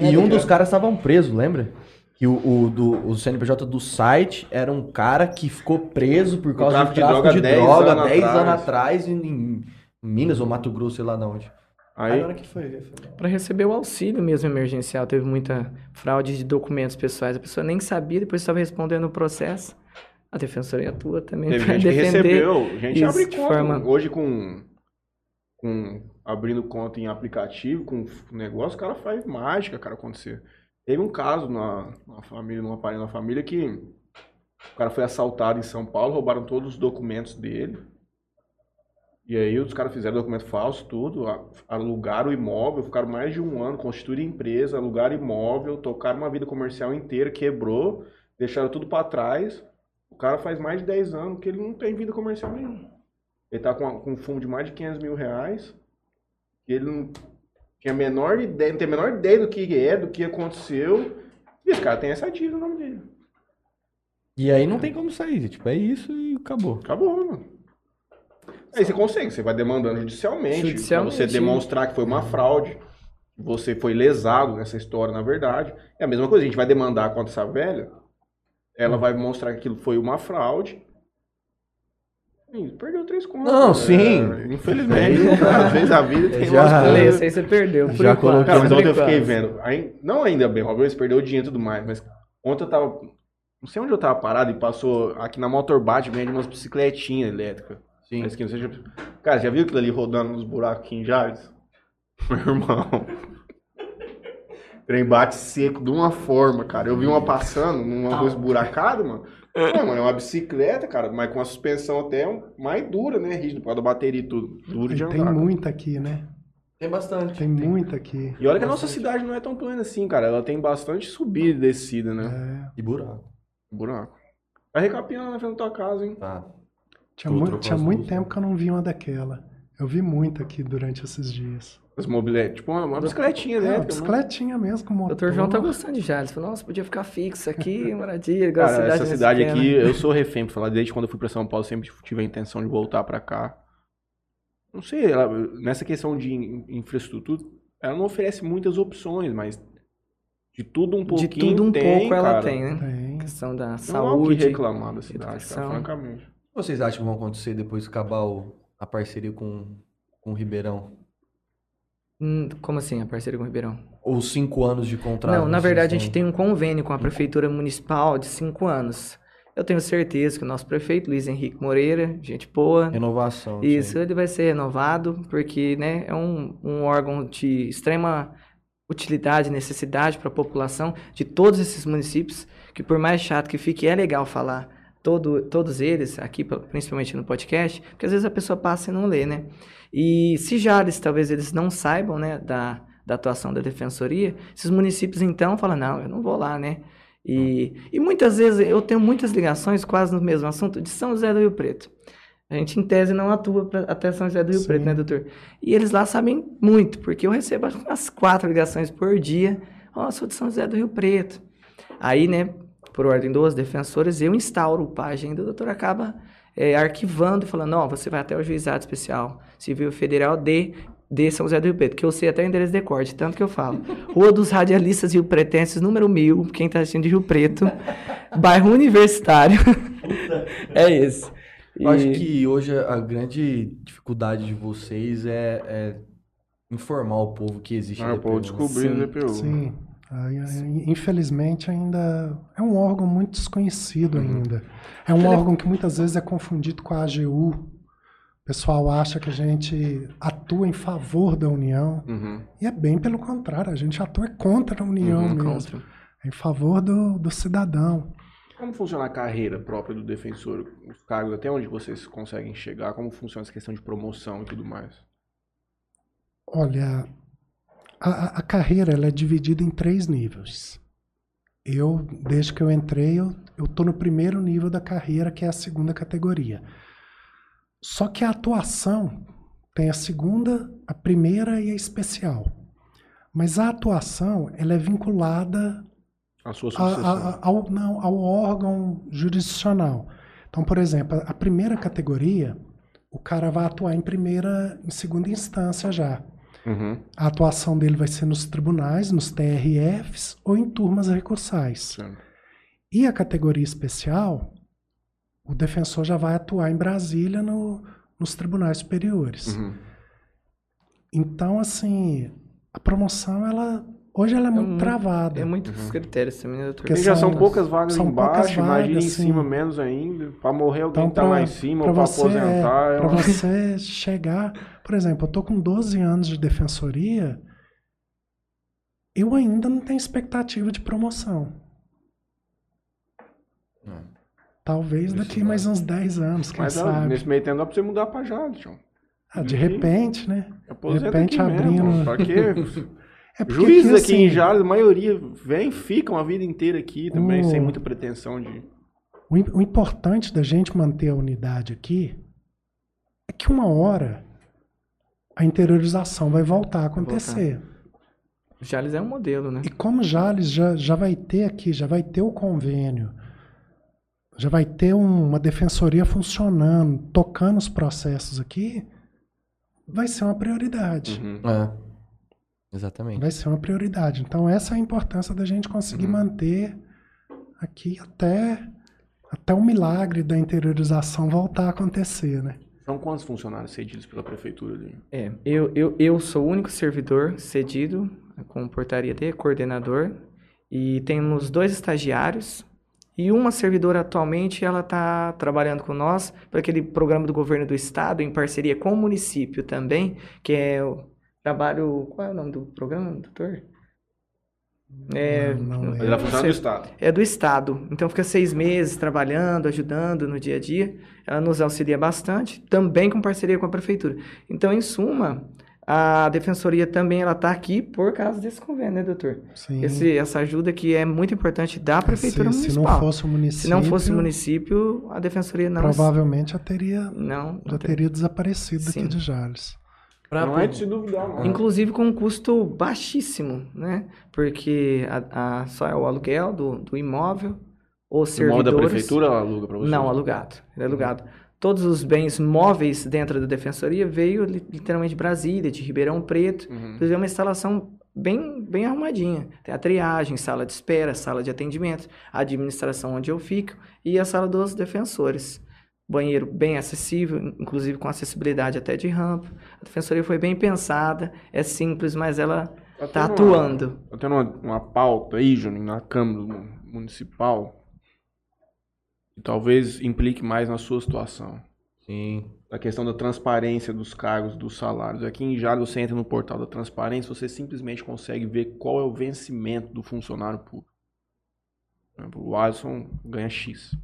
B: né?
C: e um dos caras estavam presos, lembra? Que o, o, do, o CNPJ do site era um cara que ficou preso por causa
A: tráfico
C: de
A: de
C: tráfico
A: droga
C: de
A: 10
C: droga
A: anos
C: 10
A: atrás.
C: anos atrás em, em Minas ou Mato Grosso, sei lá de onde. Aí,
A: Aí,
C: hora que foi foi-
B: Para receber o auxílio mesmo emergencial, teve muita fraude de documentos pessoais. A pessoa nem sabia, depois estava respondendo o processo. A defensoria atua também
A: teve
B: para
A: gente que
B: defender.
A: recebeu. Gente
B: isso
A: abre
B: de
A: conta.
B: forma-
A: Hoje com, com abrindo conta em aplicativo, com negócio, o cara faz mágica, cara, acontecer. Teve um caso na, na família, numa parede na família, que o cara foi assaltado em São Paulo, roubaram todos os documentos dele. E aí os caras fizeram documento falso, tudo, alugaram o imóvel, ficaram mais de um ano, constituíram empresa, alugaram imóvel, tocaram uma vida comercial inteira, quebrou, deixaram tudo pra trás. O cara faz mais de 10 anos que ele não tem vida comercial nenhuma. Ele tá com, com um fundo de mais de 500 mil reais, que ele não tinha a menor ideia, não tem a menor ideia do que é, do que aconteceu. E esse cara tem essa dívida no nome dele.
C: E aí não tem como sair, tipo, é isso e acabou.
A: Acabou, mano. Aí você consegue, você vai demandando judicialmente,
B: Judicialmente,
A: pra você demonstrar que foi uma fraude, você foi lesado nessa história, na verdade. É a mesma coisa, a gente vai demandar contra essa velha, ela vai mostrar que aquilo foi uma fraude. Perdeu três contas.
C: Não,
A: né?
C: sim.
A: Infelizmente, às vezes a vida tem
C: Já-
A: umas
B: Falei,
A: coisas.
B: esse aí você perdeu. por
C: Já
B: enquanto,
C: coloquei-
A: Cara, mas ontem eu fiquei vendo. Aí, não ainda bem, obviamente perdeu o dinheiro e tudo mais, mas ontem eu tava. Não sei onde eu tava parado e passou aqui na Motorbad vende umas bicicletinhas elétricas.
C: Sim.
A: Não seja- Cara, já viu aquilo ali rodando nos buracos aqui em Jales? Meu irmão. Trem bate seco de uma forma, cara. Eu vi uma passando numa rua esburacada, mano. Não, mano, é uma bicicleta, cara, mas com a suspensão até mais dura, né? Rígida, por causa da bateria e tudo. Duro de
D: E
A: andar.
D: tem muita aqui, né?
C: Tem bastante.
D: Tem muita aqui.
A: E olha que a nossa cidade não é tão plana assim, cara. Ela tem bastante subida e descida, né?
D: É,
C: E buraco.
A: Buraco. Vai recapeando na frente da tua casa, hein?
C: Tá.
D: tinha
C: Tu
D: mu-
C: trocou
D: tinha muito tempo
C: né?
D: que eu não vi uma daquela. Eu vi muito aqui durante esses dias.
A: As mobiletes. Tipo, uma, uma bicicletinha
D: É, uma
A: né?
D: bicicletinha mesmo, com
B: O
D: motor.
B: Dr. João tá gostando de Jales. Falou, nossa, podia ficar fixo aqui, moradia. Igual a
A: Cara,
B: cidade
A: essa cidade aqui, eu sou refém pra falar. Desde quando eu fui pra São Paulo, sempre tive a intenção de voltar pra cá. Não sei, ela- nessa questão de in- infraestrutura, ela não oferece muitas opções, mas de tudo um
B: De
A: pouquinho
B: tudo um
A: tem,
B: pouco ela
A: cara.
B: tem, né?
D: Tem.
B: questão da
A: Não há o que
B: saúde.
A: reclamar da cidade, cara, francamente.
C: O que vocês acham que vão acontecer depois que acabar o- a parceria com, com o Ribeirão?
B: Hum, Como assim, a parceria com o Ribeirão?
C: Os cinco anos de contrato?
B: Não, na verdade a gente tem um convênio com a Prefeitura Municipal de cinco anos. Eu tenho certeza que o nosso prefeito, Luiz Henrique Moreira, gente boa,
C: Renovação.
B: isso, ele vai ser renovado, porque né, é um, um órgão de extrema utilidade e necessidade para a população de todos esses municípios, que por mais chato que fique, é legal falar todo, todos eles, aqui principalmente no podcast, porque às vezes a pessoa passa e não lê, né? E se Jales, talvez eles não saibam, né, da, da atuação da defensoria, esses municípios então falam, não, eu não vou lá, né? E, e muitas vezes eu tenho muitas ligações, quase no mesmo assunto, de São José do Rio Preto. A gente, em tese, não atua até São José do Rio
D: Sim.
B: Preto, né, doutor? E eles lá sabem muito, porque eu recebo umas quatro ligações por dia. Ó, sou de São José do Rio Preto. Aí, né, por ordem dos defensores, eu instauro página e o doutor acaba é, arquivando e falando, ó, você vai até o juizado especial civil federal de, de São José do Rio Preto, que eu sei até o endereço de corte, tanto que eu falo. Rua dos Radialistas Rio Pretenses, número 1000, quem tá assistindo de Rio Preto, bairro Universitário. é esse.
C: Eu acho que hoje a grande dificuldade de vocês é, é informar o povo que existe. a
A: Ah, o povo
B: Sim,
A: o DPU.
D: Sim. Infelizmente ainda é um órgão muito desconhecido
A: Uhum.
D: ainda. É um órgão que muitas vezes é confundido com a AGU. O pessoal acha que a gente atua em favor da União.
A: Uhum.
D: E é bem pelo contrário, a gente atua contra a União
A: Uhum,
D: mesmo.
B: Contra.
D: É em favor do, do cidadão.
A: Como funciona a carreira própria do defensor? Os cargos, até onde vocês conseguem chegar? Como funciona essa questão de promoção e tudo mais?
D: Olha, a, a- carreira ela é dividida em três níveis. Eu, desde que eu entrei, eu, tô no primeiro nível da carreira, que é a segunda categoria. Só que a atuação tem a segunda, a primeira e a especial. Mas a atuação, ela é vinculada
A: A sua
D: a-
A: sucessão.
D: a- a- ao, não, ao órgão jurisdicional. Então, por exemplo, a, a primeira categoria, o cara vai atuar em primeira, em segunda instância já.
A: Uhum.
D: A atuação dele vai ser nos tribunais, nos TRFs ou em turmas recursais.
A: Certo.
D: E a categoria especial, o defensor já vai atuar em Brasília no- nos tribunais superiores.
A: Uhum.
D: Então, assim, a promoção, ela hoje ela é muito
B: muito-
D: travada.
B: É muitos critérios também, né, doutor?
D: Porque
A: E já são
D: são-
A: poucas vagas
D: são
A: embaixo,
D: poucas
A: imagina
D: vagas,
A: em
D: sim.
A: cima menos ainda. Pra morrer alguém
D: Então,
A: que tá lá em cima, ou
D: pra
A: pra
D: você,
A: aposentar.
D: é,
A: é
D: pra
A: uma-
D: você chegar, por exemplo, eu tô com 12 anos de defensoria, eu ainda não tenho expectativa de promoção.
C: Não.
D: Talvez
C: Isso
D: daqui
C: vai.
D: mais uns 10 anos, quem
A: Mas
D: sabe.
A: nesse meio tempo dá pra você mudar pra já, João.
D: Ah, de repente, né?
A: Aposenta
D: repente abrindo-
A: mesmo. Só que
D: É porque
A: juízes aqui
D: assim,
A: em Jales, a maioria vem e ficam a vida inteira aqui também,
D: O-
A: sem muita pretensão de...
D: o, o importante da gente manter a unidade aqui é que uma hora a interiorização vai voltar a acontecer.
B: O Jales é um modelo, né?
D: E como Jales já, já vai ter aqui, já vai ter o convênio, já vai ter um- uma defensoria funcionando, tocando os processos aqui, vai ser uma prioridade.
A: Uhum.
C: É. Exatamente.
D: Vai ser uma prioridade. Então, essa é a importância da gente conseguir
A: Uhum.
D: manter aqui até, até o milagre da interiorização voltar a acontecer, né?
A: São quantos funcionários cedidos pela prefeitura ali?
B: É, eu, eu, eu sou o único servidor cedido com portaria de coordenador e temos dois estagiários e uma servidora atualmente ela está trabalhando com nós para aquele programa do governo do estado em parceria com o município também, que é o trabalho, qual é o nome do programa, doutor? É,
D: Não, não
A: ela funciona do Estado.
B: é do Estado. Então fica seis meses trabalhando, ajudando no dia a dia. Ela nos auxilia bastante, também com parceria com a prefeitura. Então, em suma, a defensoria também ela está aqui por causa desse convênio, né, doutor?
D: Sim.
B: Esse, essa ajuda que é muito importante da prefeitura
D: se, se
B: municipal.
D: não fosse o município,
B: Se não fosse o município, a defensoria não
D: provavelmente já teria,
B: não,
D: já teria desaparecido
B: Sim.
D: daqui de Jales.
C: Pra
A: Não é de se duvidar, não.
B: Inclusive com um custo baixíssimo, né? Porque a, a- só é o aluguel do, do imóvel, os
A: O imóvel da
B: servidores...
A: prefeitura aluga pra você?
B: Não, alugado. Ele é alugado. Todos os bens móveis dentro da defensoria veio li- literalmente de Brasília, de Ribeirão Preto.
A: Uhum.
B: Inclusive é uma instalação bem, bem arrumadinha. Tem a triagem, sala de espera, sala de atendimento, a administração onde eu fico e a sala dos defensores. Banheiro bem acessível, inclusive com acessibilidade até de rampa. A defensoria foi bem pensada, é simples, mas ela
A: Tá
B: está
A: uma-
B: atuando.
A: Tá tendo uma, uma pauta aí, Juninho, na Câmara Mu- Municipal, que talvez implique mais na sua situação.
C: Sim.
A: A questão da transparência dos cargos, dos salários. Aqui em Jales, você entra no portal da transparência, você simplesmente consegue ver qual é o vencimento do funcionário público. Por exemplo, O Alisson ganha X.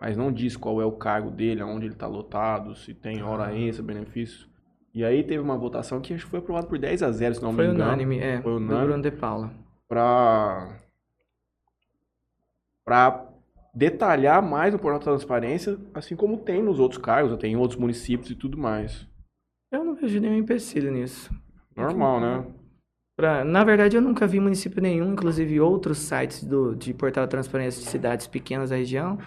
A: Mas não diz qual é o cargo dele, aonde ele está lotado, se tem hora extra, benefício. E aí teve uma votação que acho que foi aprovada por 10 a 0, se não
B: Foi
A: me engano.
B: unânime, é.
A: Foi unânime.
B: Bruno de Paula.
A: para para detalhar mais no portal da transparência, assim como tem nos outros cargos, tem em outros municípios e tudo mais.
B: Eu não vejo nenhum empecilho nisso.
A: Normal, né?
B: Pra- na verdade, eu nunca vi município nenhum, inclusive outros sites do, de portal de transparência de cidades pequenas da região,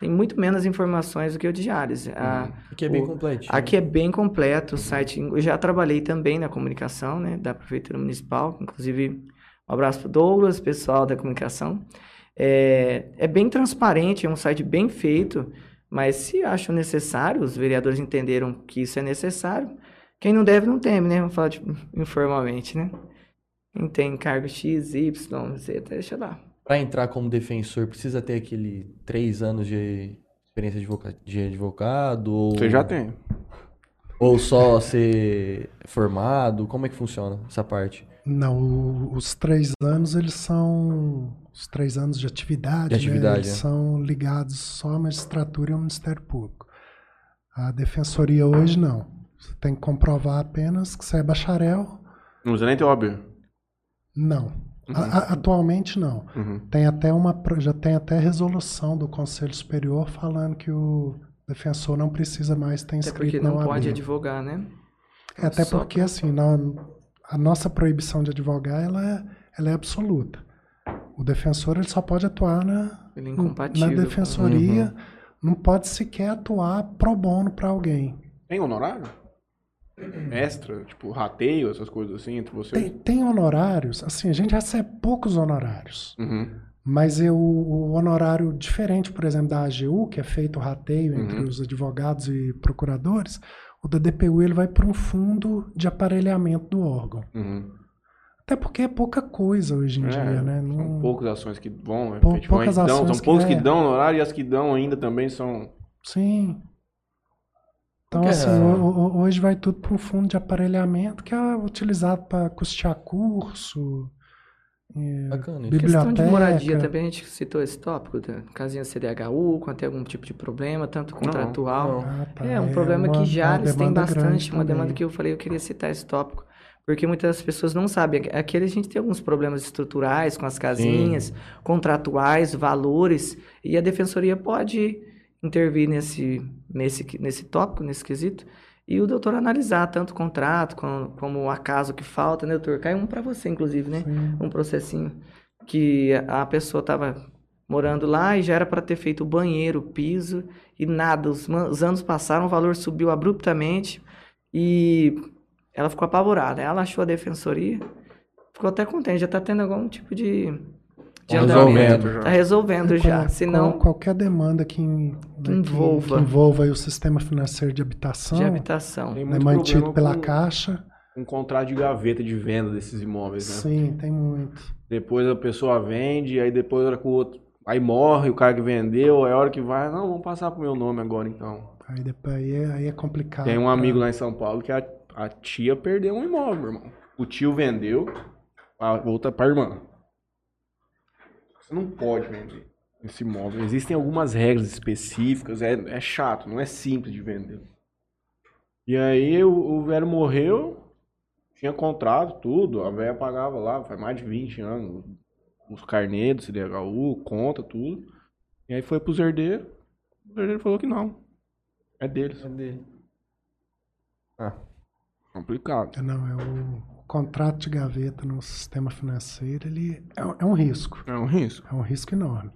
B: tem muito menos informações do que o de Jales. A-
C: Aqui é bem
B: o-
C: completinho.
B: Aqui é bem completo o site. Eu já trabalhei também na comunicação, né, da Prefeitura Municipal. Inclusive, um abraço para Douglas, pessoal da comunicação. É, é bem transparente, é um site bem feito, mas se acham necessário, os vereadores entenderam que isso é necessário. Quem não deve, não teme, né? Vamos falar tipo, informalmente, né? Quem tem cargo X, Y, Z, deixa lá.
C: Pra entrar como defensor, precisa ter aquele três anos de experiência de advoca- de advogado? Ou...
A: Você já tem.
C: Ou só ser formado? Como é que funciona essa parte?
D: Não, os três anos, eles são. Os três anos de atividade,
C: De atividade,
D: né, eles
C: é.
D: são ligados só à magistratura e ao Ministério Público. A defensoria hoje não. Você tem que comprovar apenas que você é bacharel.
A: Não precisa nem ter OAB.
D: Não. A- a- atualmente não.
A: Uhum.
D: Tem até uma, já tem até resolução do Conselho Superior falando que o defensor não precisa mais ter
B: Até
D: inscrito
B: porque
D: na
B: não pode advogar, né?
D: É, até
B: Só
D: porque, assim, na- a nossa proibição de advogar, ela é, ela é absoluta. O defensor ele só pode atuar na,
B: é
D: na defensoria, não pode sequer atuar pro bono para alguém.
A: Tem honorário? Extra, tipo rateio, essas coisas assim entre vocês?
D: Tem, tem honorários, assim, a gente recebe poucos honorários,
A: Uhum.
D: mas eu, o honorário diferente, por exemplo, da AGU, que é feito o rateio entre
A: Uhum.
D: os advogados e procuradores, o da DPU ele vai para um fundo de aparelhamento do órgão.
A: Uhum.
D: Até porque é pouca coisa hoje em
A: É,
D: dia, né?
A: São
D: Não-
A: poucas ações que vão,
D: Pou-
A: efetivamente
D: poucas
A: dão.
D: ações
A: São
D: que
A: poucos que,
D: é.
A: dão honorário e as que dão ainda também são.
D: Sim. Então,
C: Porque,
D: assim, ho- hoje vai tudo para um fundo de aparelhamento que é utilizado para custear curso. é,
C: Bacana isso.
D: Biblioteca.
B: Questão de moradia também, a gente citou esse tópico, da casinha CDHU, quando tem algum tipo de problema, tanto contratual.
D: Ah, tá.
B: É um problema
D: uma-
B: que Jales tem
D: demanda
B: bastante, uma demanda
D: também.
B: que eu falei, eu queria citar esse tópico. Porque muitas pessoas não sabem. Aqui a gente tem alguns problemas estruturais com as casinhas, contratuais, valores, e a defensoria pode intervir nesse, nesse, nesse tópico, nesse quesito, e o doutor analisar tanto o contrato como, como o acaso que falta, né, doutor? Cai um para você, inclusive, né?
D: Sim.
B: um processinho que a pessoa estava morando lá e já era para ter feito o banheiro, o piso e nada. Os, os anos passaram, o valor subiu abruptamente e ela ficou apavorada. Ela achou a defensoria, ficou até contente, já está tendo algum tipo de, de
C: Tá resolvendo
A: já.
B: Está resolvendo já.
D: Qual-
B: Senão,
D: qual- qualquer demanda que, em-
B: Que
D: né,
B: envolva.
D: que envolva aí o sistema financeiro de habitação,
B: de habitação.
A: Tem
D: é
A: muito
D: mantido pela
A: com,
D: Caixa.
A: com contrato de gaveta de venda desses imóveis, né?
D: Sim, tem muito.
A: Depois a pessoa vende, aí depois a hora que o outro. Aí morre o cara que vendeu, é a hora que vai. Não, vamos passar pro meu nome agora então.
D: Aí depois aí é, aí é complicado.
A: Tem um
D: pra-
A: amigo lá em São Paulo que a, a tia perdeu um imóvel, irmão. O tio vendeu, a outra pra irmã. Você não pode vender esse imóvel. Existem algumas regras específicas, é, é chato, não é simples de vender. E aí o, o velho morreu, tinha contrato, tudo, a velha pagava lá, faz mais de 20 anos, os carnês do CDHU, conta, tudo. E aí foi pros herdeiros, o herdeiro falou que não. É deles.
C: Cadê? Ah,
A: Complicado.
D: Não, é o contrato de gaveta no sistema financeiro, ele é, é um risco.
A: É um risco.
D: É um risco enorme.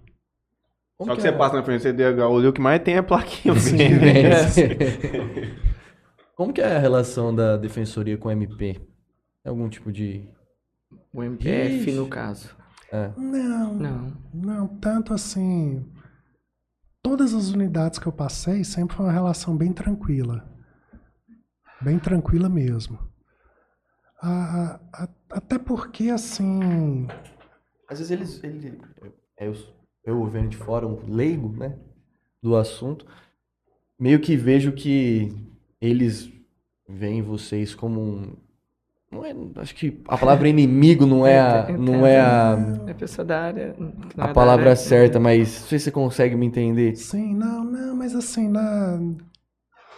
C: como
A: Só que,
C: é?
A: você passa na frente do CDHU, o que mais tem é plaquinha.
C: Sim,
A: vende.
C: Como que é a relação da defensoria com o MP? Tem algum tipo de.
B: O MPF,
C: Ixi.
B: no caso.
C: É.
D: Não,
B: Não.
D: não, tanto assim. Todas as unidades que eu passei sempre foi uma relação bem tranquila. Bem tranquila mesmo. A- a- a- até porque, assim.
C: Às vezes eles. ele- eu, eu vendo de fora, um leigo, né? Do assunto, meio que vejo que eles veem vocês como um. Não é, acho que a palavra inimigo não é a, não é a,
B: É pessoa da área. é
C: a palavra
B: área.
C: certa, mas não sei se você consegue me entender.
D: Sim, não, não, mas assim, na.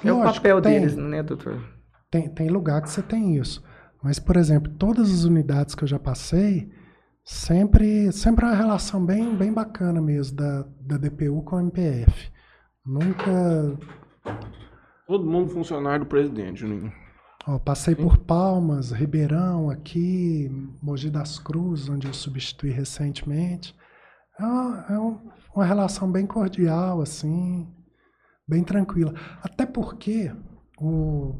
B: É o papel
D: tem-
B: deles, né, doutor?
D: Tem, tem lugar que você tem isso. Mas, por exemplo, todas as unidades que eu já passei, sempre, sempre é uma relação bem, bem bacana mesmo da, da DPU com a MPF. Nunca.
A: Todo mundo funcionário do presidente, Juninho.
D: Ó, passei por Palmas, Ribeirão, aqui, Mogi das Cruzes, onde eu substituí recentemente. É uma, é um- uma relação bem cordial, assim, bem tranquila. Até porque o,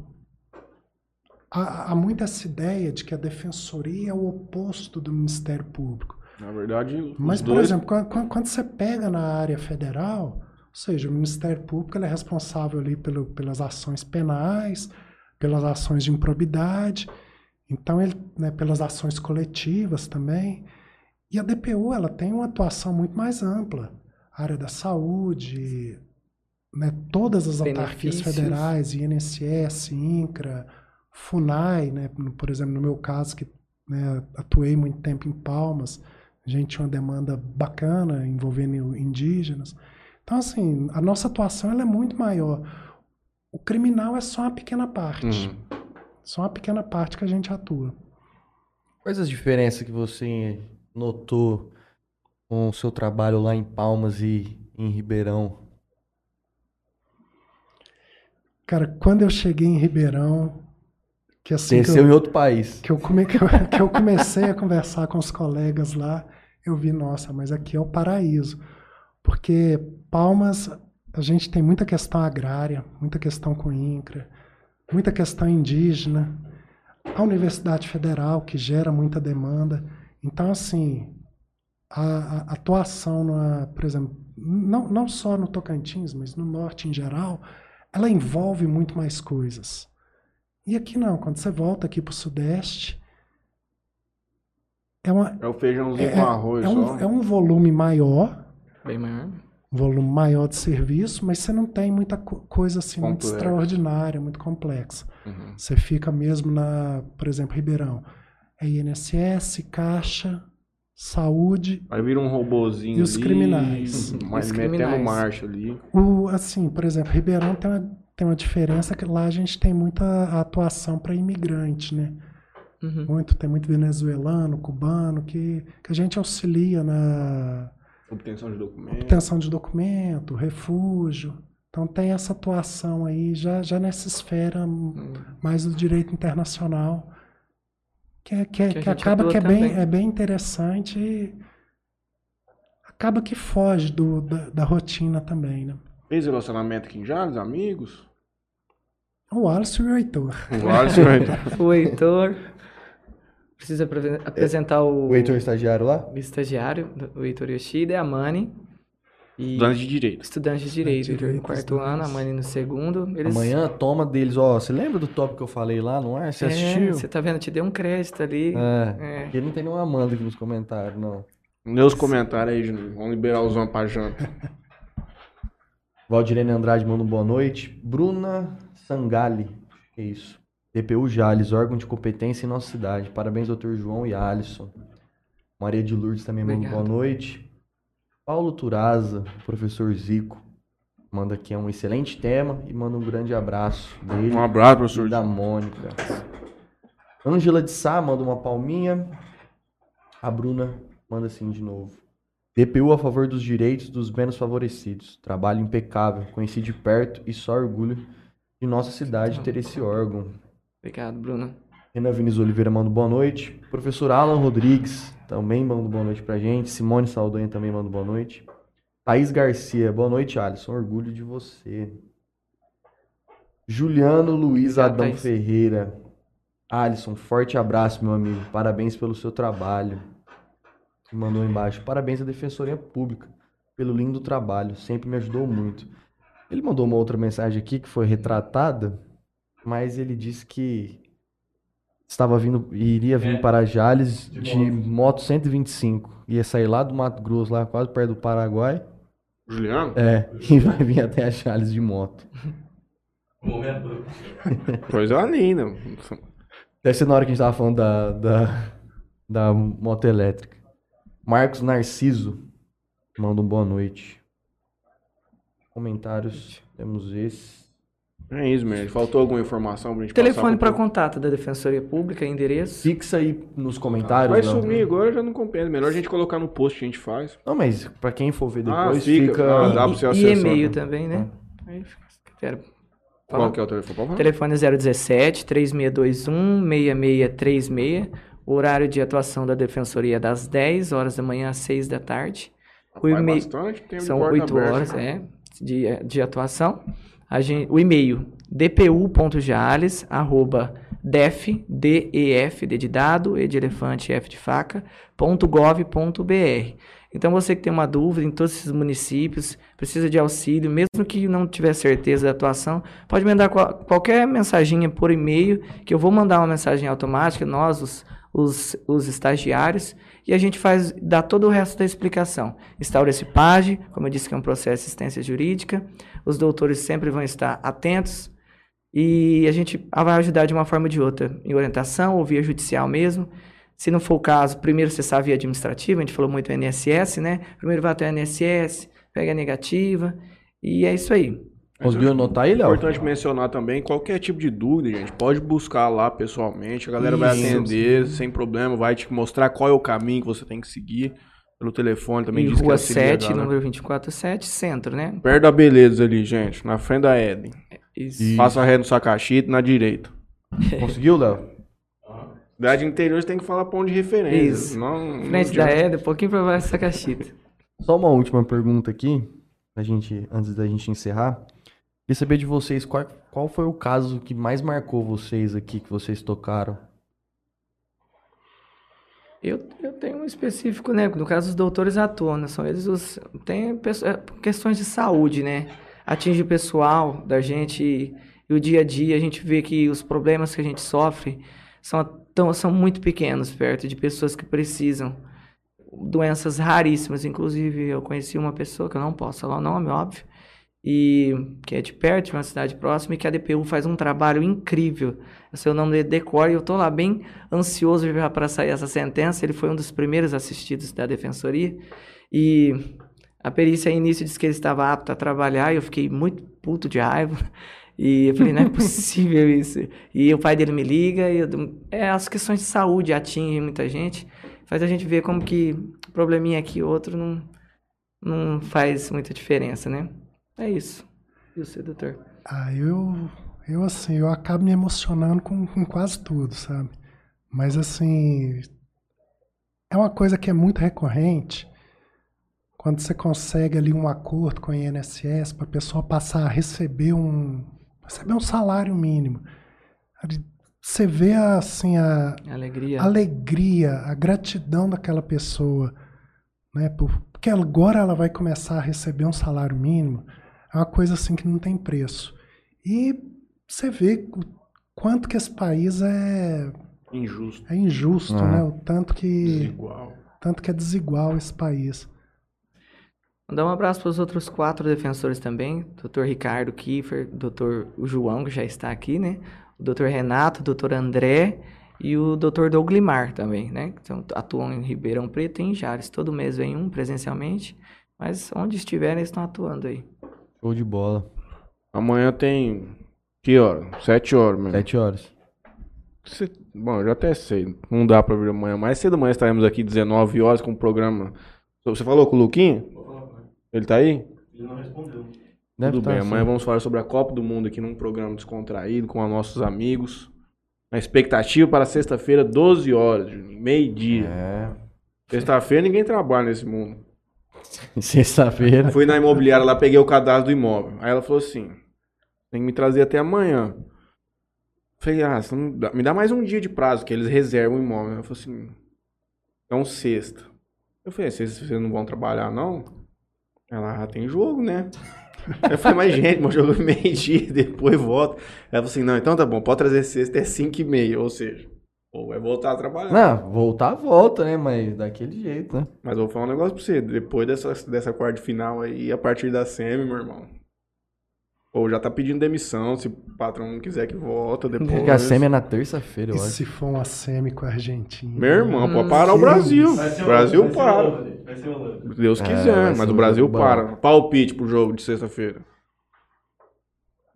D: há, há muito essa ideia de que a defensoria é o oposto do Ministério Público.
A: Na verdade,
D: Mas, por
A: dois...
D: exemplo, quando, quando- você pega na área federal, ou seja, o Ministério Público ele é responsável ali pelo, pelas ações penais, pelas ações de improbidade, então ele, né, pelas ações coletivas também. E a DPU ela tem uma atuação muito mais ampla, a área da saúde, né, todas as autarquias
B: Benefícios.
D: federais, INSS, INCRA, FUNAI, né, por exemplo, no meu caso que né, atuei muito tempo em Palmas, a gente tinha uma demanda bacana envolvendo indígenas. Então, assim, a nossa atuação ela é muito maior. O criminal é só uma pequena parte.
A: Uhum.
D: Só uma pequena parte que a gente atua.
C: Quais as diferenças que você notou com o seu trabalho lá em Palmas e em Ribeirão?
D: Cara, quando eu cheguei em Ribeirão, que assim que
C: Desceu
D: eu,
C: em outro país.
D: que eu, come- que eu- que eu comecei a conversar com os colegas lá, eu vi, nossa, mas aqui é o paraíso. Porque Palmas, a gente tem muita questão agrária, muita questão com INCRA, muita questão indígena, a Universidade Federal, que gera muita demanda. Então, assim, a, a atuação, na, por exemplo, não, não só no Tocantins, mas no Norte em geral, ela envolve muito mais coisas. E aqui não, quando você volta aqui para o Sudeste, é, uma,
A: É o feijãozinho
D: é,
A: com arroz
D: é
A: só.
D: um, é um volume maior,
B: Bem maior.
D: um volume maior de serviço, mas você não tem muita co- coisa assim muito extraordinária, muito complexa.
A: Uhum.
D: Você fica mesmo na, por exemplo, Ribeirão. É INSS, Caixa, Saúde.
A: Aí vira um robozinho
D: E os
A: ali,
D: criminais?
A: Mas
B: Os
A: metendo
B: criminais.
A: marcha ali.
D: O, assim, por exemplo, Ribeirão tem uma, tem uma diferença que lá a gente tem muita atuação para imigrante, né?
B: Uhum.
D: Muito, tem muito venezuelano, cubano, que, que a gente auxilia na
A: Obtenção de documento.
D: obtenção de documento, refúgio. Então tem essa atuação aí já, já nessa esfera
B: Hum.
D: mais do direito internacional, que, é- que, é-
B: Que
D: que acaba que é bem, é bem interessante e acaba que foge do, da, da rotina também, né?
A: Fez relacionamento aqui em Jales, amigos?
D: O Wallace e o Heitor.
A: O Alisson, então.
B: O Heitor. Precisa apre- apresentar o,
C: O Heitor estagiário lá?
B: o estagiário, o Heitor Yoshida e a Mani. E
A: Estudante de Direito.
B: estudante de direito. O Heitor no
D: Direito,
B: quarto
D: os
B: ano, a. Mani no segundo. Eles...
C: Amanhã toma deles, ó. Você lembra do tópico que eu falei lá, não é? Você
B: É,
C: assistiu?
B: você tá vendo? Te dei um crédito ali.
C: É.
B: É.
C: Porque não tem nenhuma Amanda aqui nos comentários, não.
A: Meus comentários aí, Juninho. Vamos liberar os homens pra janta.
C: Valdirene Andrade manda boa noite. Bruna Sangali, que é isso? DPU Jales, órgão de competência em nossa cidade. Parabéns, doutor João e Alisson. Maria de Lourdes também manda boa noite. Paulo Turaza, professor Zico, manda aqui um excelente tema e manda um grande abraço dele.
A: Um abraço,
C: e
A: professor.
C: da Mônica. Ângela de Sá manda uma palminha. A Bruna manda assim de novo. DPU a favor dos direitos dos menos favorecidos. Trabalho impecável. Conheci de perto e só orgulho de nossa cidade ter esse órgão.
B: Obrigado, Bruno.
C: Renan Vinícius Oliveira manda boa noite. Professor Alan Rodrigues também manda boa noite pra gente. Simone Saldanha também manda boa noite. Thaís Garcia, boa noite, Alisson. Orgulho de você. Juliano Luiz
B: Obrigado,
C: Adão
B: Thaís.
C: Ferreira. Alisson, forte abraço, meu amigo. Parabéns pelo seu trabalho. E mandou embaixo. Parabéns à Defensoria Pública pelo lindo trabalho. Sempre me ajudou muito. Ele mandou uma outra mensagem aqui que foi retratada, mas ele disse que estava vindo, iria vir para Jales de, moto 125. Ia sair lá do Mato Grosso, lá quase perto do Paraguai.
A: Juliano?
C: É, e vai vir até a Jales de moto.
A: Coisa linda.
C: Deve ser na hora que a gente tava falando da, da, da moto elétrica. Marcos Narciso manda um boa noite. Comentários, temos esse.
A: É isso, mesmo. Faltou alguma informação pra gente
B: Telefone para contato da Defensoria Pública, endereço.
C: Fixa aí nos comentários.
A: Vai
C: Léo.
A: sumir agora, já não compensa. Melhor a gente colocar no post que a gente faz.
C: Não, mas pra quem for ver
A: Ah,
C: depois,
A: fica.
C: fica.
A: Ah, dá pra você
B: E, e e-mail
A: né?
B: também, né? Aí fica.
A: Qual que é o telefone?
B: Telefone 017 3621 6636. O horário de atuação da Defensoria é das 10 horas da manhã às 6 da tarde. O
A: Vai
B: e-mail
A: bastante, tem
B: são
A: porta
B: 8
A: aberta.
B: horas é, de, de atuação. A gente, o e-mail dpu.jales arroba def, def, D de dado, E de elefante, F de faca, ponto gov, ponto br. Então você que tem uma dúvida em todos esses municípios, precisa de auxílio, mesmo que não tiver certeza da atuação, pode mandar qual- qualquer mensaginha por e-mail, que eu vou mandar uma mensagem automática, nós, os, os, os estagiários, e a gente faz, dá todo o resto da explicação. Instaura esse PAGE, como eu disse que é um processo de assistência jurídica, os doutores sempre vão estar atentos, e a gente vai ajudar de uma forma ou de outra, em orientação ou via judicial mesmo. Se não for o caso, primeiro você sabe via administrativa, a gente falou muito do INSS, né? Primeiro vai até o INSS, pega a negativa, e é isso aí.
C: Conseguiu anotar aí,
A: É
C: Léo?
A: importante mencionar também, qualquer tipo de dúvida, gente, pode buscar lá pessoalmente, a galera vai
C: Isso.
A: atender sem problema, vai te mostrar qual é o caminho que você tem que seguir. Pelo telefone também
B: E
A: diz que
B: Rua
A: auxilia,
B: 7,
A: galera.
B: número 247, centro, né?
A: Perto da Beleza ali, gente, na frente da Eden.
B: Isso.
A: Passa ré no Sacachito, na direita.
C: Conseguiu, Léo?
A: Cidade interior você tem que falar ponto de referência.
B: Isso.
A: Não, não
B: Frente da
A: adianta.
B: Eda, um pouquinho pra baixo dessa cachita.
C: Só uma última pergunta aqui, pra gente, antes da gente encerrar. Queria saber de vocês qual, qual foi o caso que mais marcou vocês aqui, que vocês tocaram.
B: Eu, eu tenho um específico, né? No caso, os doutores atuam, né? São eles os. Tem é, questões de saúde, né? Atinge o pessoal da gente e, e o dia a dia a gente vê que os problemas que a gente sofre são, tão, são muito pequenos perto de pessoas que precisam. Doenças raríssimas. Inclusive, eu conheci uma pessoa, que eu não posso falar o nome, óbvio, e que é de perto, de uma cidade próxima, e que a DPU faz um trabalho incrível. O seu nome dele decora, e eu estou lá bem ansioso para sair essa sentença. Ele foi um dos primeiros assistidos da defensoria, e a perícia início disse que ele estava apto a trabalhar, e eu fiquei muito puto de raiva. E eu falei, não é possível isso. E o pai dele me liga, e eu, é, as questões de saúde atingem muita gente, faz a gente ver como que probleminha aqui outro não, não faz muita diferença, né? É isso. E você, doutor?
D: Ah, eu, eu assim, eu acabo me emocionando com, com quase tudo, sabe? Mas assim, é uma coisa que é muito recorrente. Quando você consegue ali um acordo com a INSS para a pessoa passar a receber um, receber um salário mínimo. Você vê assim a,
B: Alegria.
D: a alegria, a gratidão daquela pessoa, né? por- Porque agora ela vai começar a receber um salário mínimo, é uma coisa assim que não tem preço. E você vê o quanto que esse país é,
A: Injusto.
D: é injusto,
C: Ah.
D: né? O tanto que,
A: Desigual.
D: tanto que é desigual esse país.
B: Mandar um abraço para os outros quatro defensores também. Dr. Ricardo Kiefer, Dr. João, que já está aqui, né? O Dr. Renato, o Dr. André e o Dr. Douglimar também, né? Então, atuam em Ribeirão Preto e em Jales. Todo mês vem um presencialmente Mas onde estiverem, eles estão atuando aí.
C: Show de bola.
A: Amanhã tem. Que hora? Sete horas, mesmo.
C: Sete horas.
A: Bom, eu já até sei. Não dá pra vir amanhã. Mais cedo amanhã estaremos aqui 19 horas com o programa. Você falou com o Luquinha? Ele tá aí?
C: Deve
A: Tudo
C: tá
A: bem.
C: assim.
A: Amanhã vamos falar sobre a Copa do Mundo aqui num programa descontraído com os nossos amigos. A expectativa para sexta-feira, 12 horas. Meio-dia.
C: É.
A: Sexta-feira ninguém trabalha nesse mundo.
C: Sexta-feira.
A: Fui na imobiliária lá, peguei o cadastro do imóvel. Aí ela falou assim: tem que me trazer até amanhã. Falei, ah, dá- me dá mais um dia de prazo, que eles reservam o imóvel. Ela falou assim: então sexta. Eu falei, vocês, vocês não vão trabalhar, não? Ela, ah, tem jogo, né? Eu falei, mas gente, meu jogo é meio-dia, depois volta. Ela falou assim: não, então tá bom, pode trazer sexta, é 5 e meia, ou seja, ou vai voltar a trabalhar.
C: Não, voltar, volta, né? Mas daquele jeito, né?
A: Mas vou falar um negócio pra você. Depois dessa, dessa quarta de final aí, a partir da semi, meu irmão. Ou já tá pedindo demissão, se o patrão não quiser que volta depois.
C: Porque a semi é na terça-feira, eu
D: E
C: acho.
D: se for uma semi com a Argentina?
A: Meu irmão, pode
B: Hum,
A: parar o Brasil. O Brasil para. Se Deus
C: É,
A: quiser,
C: vai
A: mas
C: ser
A: o Brasil para. Palpite pro jogo de sexta-feira.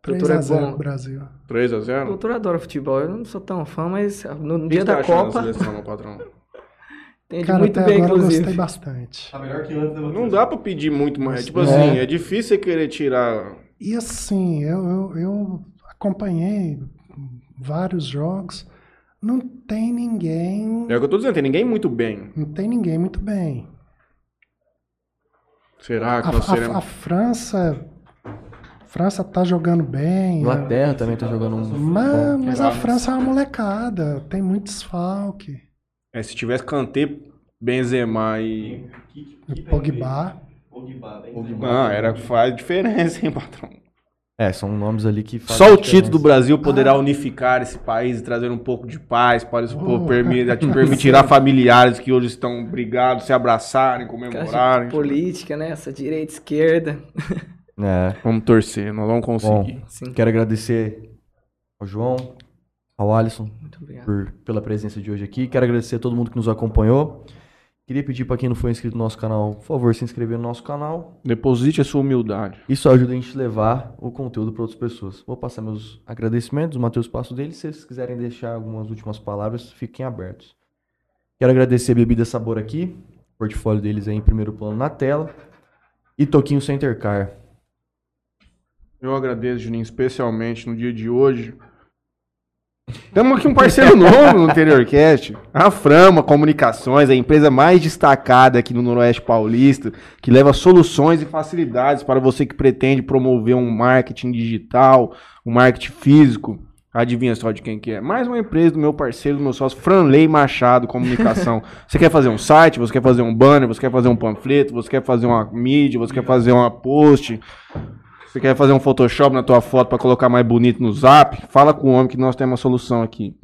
D: 3
B: Doutor é
D: a 0
B: bom.
D: pro Brasil.
A: 3 a
B: O
A: 0
B: doutor adora futebol. Eu não sou tão fã, mas no
A: que
B: dia da Copa,
A: seleção, meu patrão?
B: entende
D: Cara,
B: muito
D: até
B: bem,
D: agora eu
B: inclusive.
D: gostei bastante.
E: Tá melhor que antes,
A: Não dá pra pedir muito mais. Tipo
C: É.
A: assim, é difícil você querer tirar.
D: E assim, eu, eu, eu acompanhei vários jogos. Não tem ninguém.
A: É o que eu tô dizendo, tem ninguém muito bem.
D: Não tem ninguém muito bem.
A: Será
D: A,
A: que nós
D: a-
A: seremos.
D: a França. França tá jogando bem.
C: Inglaterra também tá jogando um.
D: Mas,
C: bom.
D: mas a França é uma molecada. Tem muito desfalque.
A: É, se tivesse Kanté, Benzema e.
D: O Pogba.
A: Ah, era, faz diferença, hein, patrão?
C: É, são nomes ali que fazem
A: Só o título do Brasil poderá
D: Ah.
A: unificar esse país e trazer um pouco de paz para isso,
D: Oh.
A: permi- te permitirá familiares que hoje estão brigados se abraçarem, comemorarem.
B: política, né? Essa direita, esquerda.
C: É.
A: Vamos torcer, nós vamos conseguir.
B: Sim.
C: Quero agradecer ao João, ao Alisson
B: Muito obrigado.
C: por, pela presença de hoje aqui. Quero agradecer a todo mundo que nos acompanhou. Queria pedir para quem não foi inscrito no nosso canal, por favor, se inscrever no nosso canal.
A: Deposite a sua humildade.
C: Isso ajuda a gente a levar o conteúdo para outras pessoas. Vou passar meus agradecimentos, o Matheus passo dele. Se vocês quiserem deixar algumas últimas palavras, fiquem abertos. Quero agradecer a Bebida Sabor aqui, o portfólio deles aí em primeiro plano na tela. E Toquinho Center Car.
A: Eu agradeço, Juninho, especialmente no dia de hoje. Temos aqui um parceiro novo no Interiorcast. A Frama Comunicações, a empresa mais destacada aqui no Noroeste Paulista, que leva soluções e facilidades para você que pretende promover um marketing digital, um marketing físico. Adivinha só de quem que é? Mais uma empresa do meu parceiro, do meu sócio, Franley Machado Comunicação. você quer fazer um site, você quer fazer um banner, você quer fazer um panfleto, você quer fazer uma mídia, você quer fazer uma post, você quer fazer um Photoshop na tua foto para colocar mais bonito no Zap? Fala com o homem que nós temos uma solução aqui.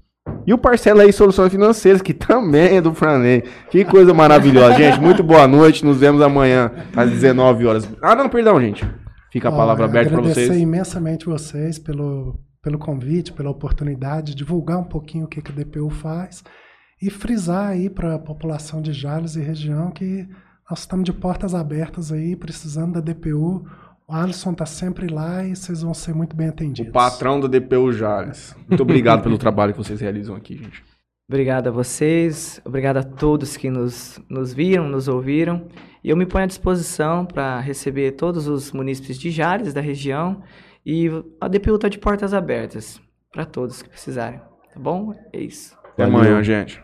A: E o parcela aí Soluções Financeiras, que também é do Franley. Que coisa maravilhosa, gente. Muito boa noite. Nos vemos amanhã às 19 horas. Ah, não, perdão, gente. Fica a palavra aberta para
D: Agradecer
A: vocês.
D: imensamente vocês pelo, pelo convite, pela oportunidade de divulgar um pouquinho o que, que a DPU faz e frisar aí para a população de Jales e região que nós estamos de portas abertas aí, precisando da DPU. O Alisson tá sempre lá e vocês vão ser muito bem atendidos.
A: O patrão da DPU Jales. Muito obrigado pelo trabalho que vocês realizam aqui, gente.
B: Obrigado a vocês, obrigado a todos que nos, nos viram, nos ouviram. E eu me ponho à disposição para receber todos os munícipes de Jales, da região. E a DPU está de portas abertas para todos que precisarem. Tá bom? É isso.
A: Até
C: Valeu.
A: amanhã, gente.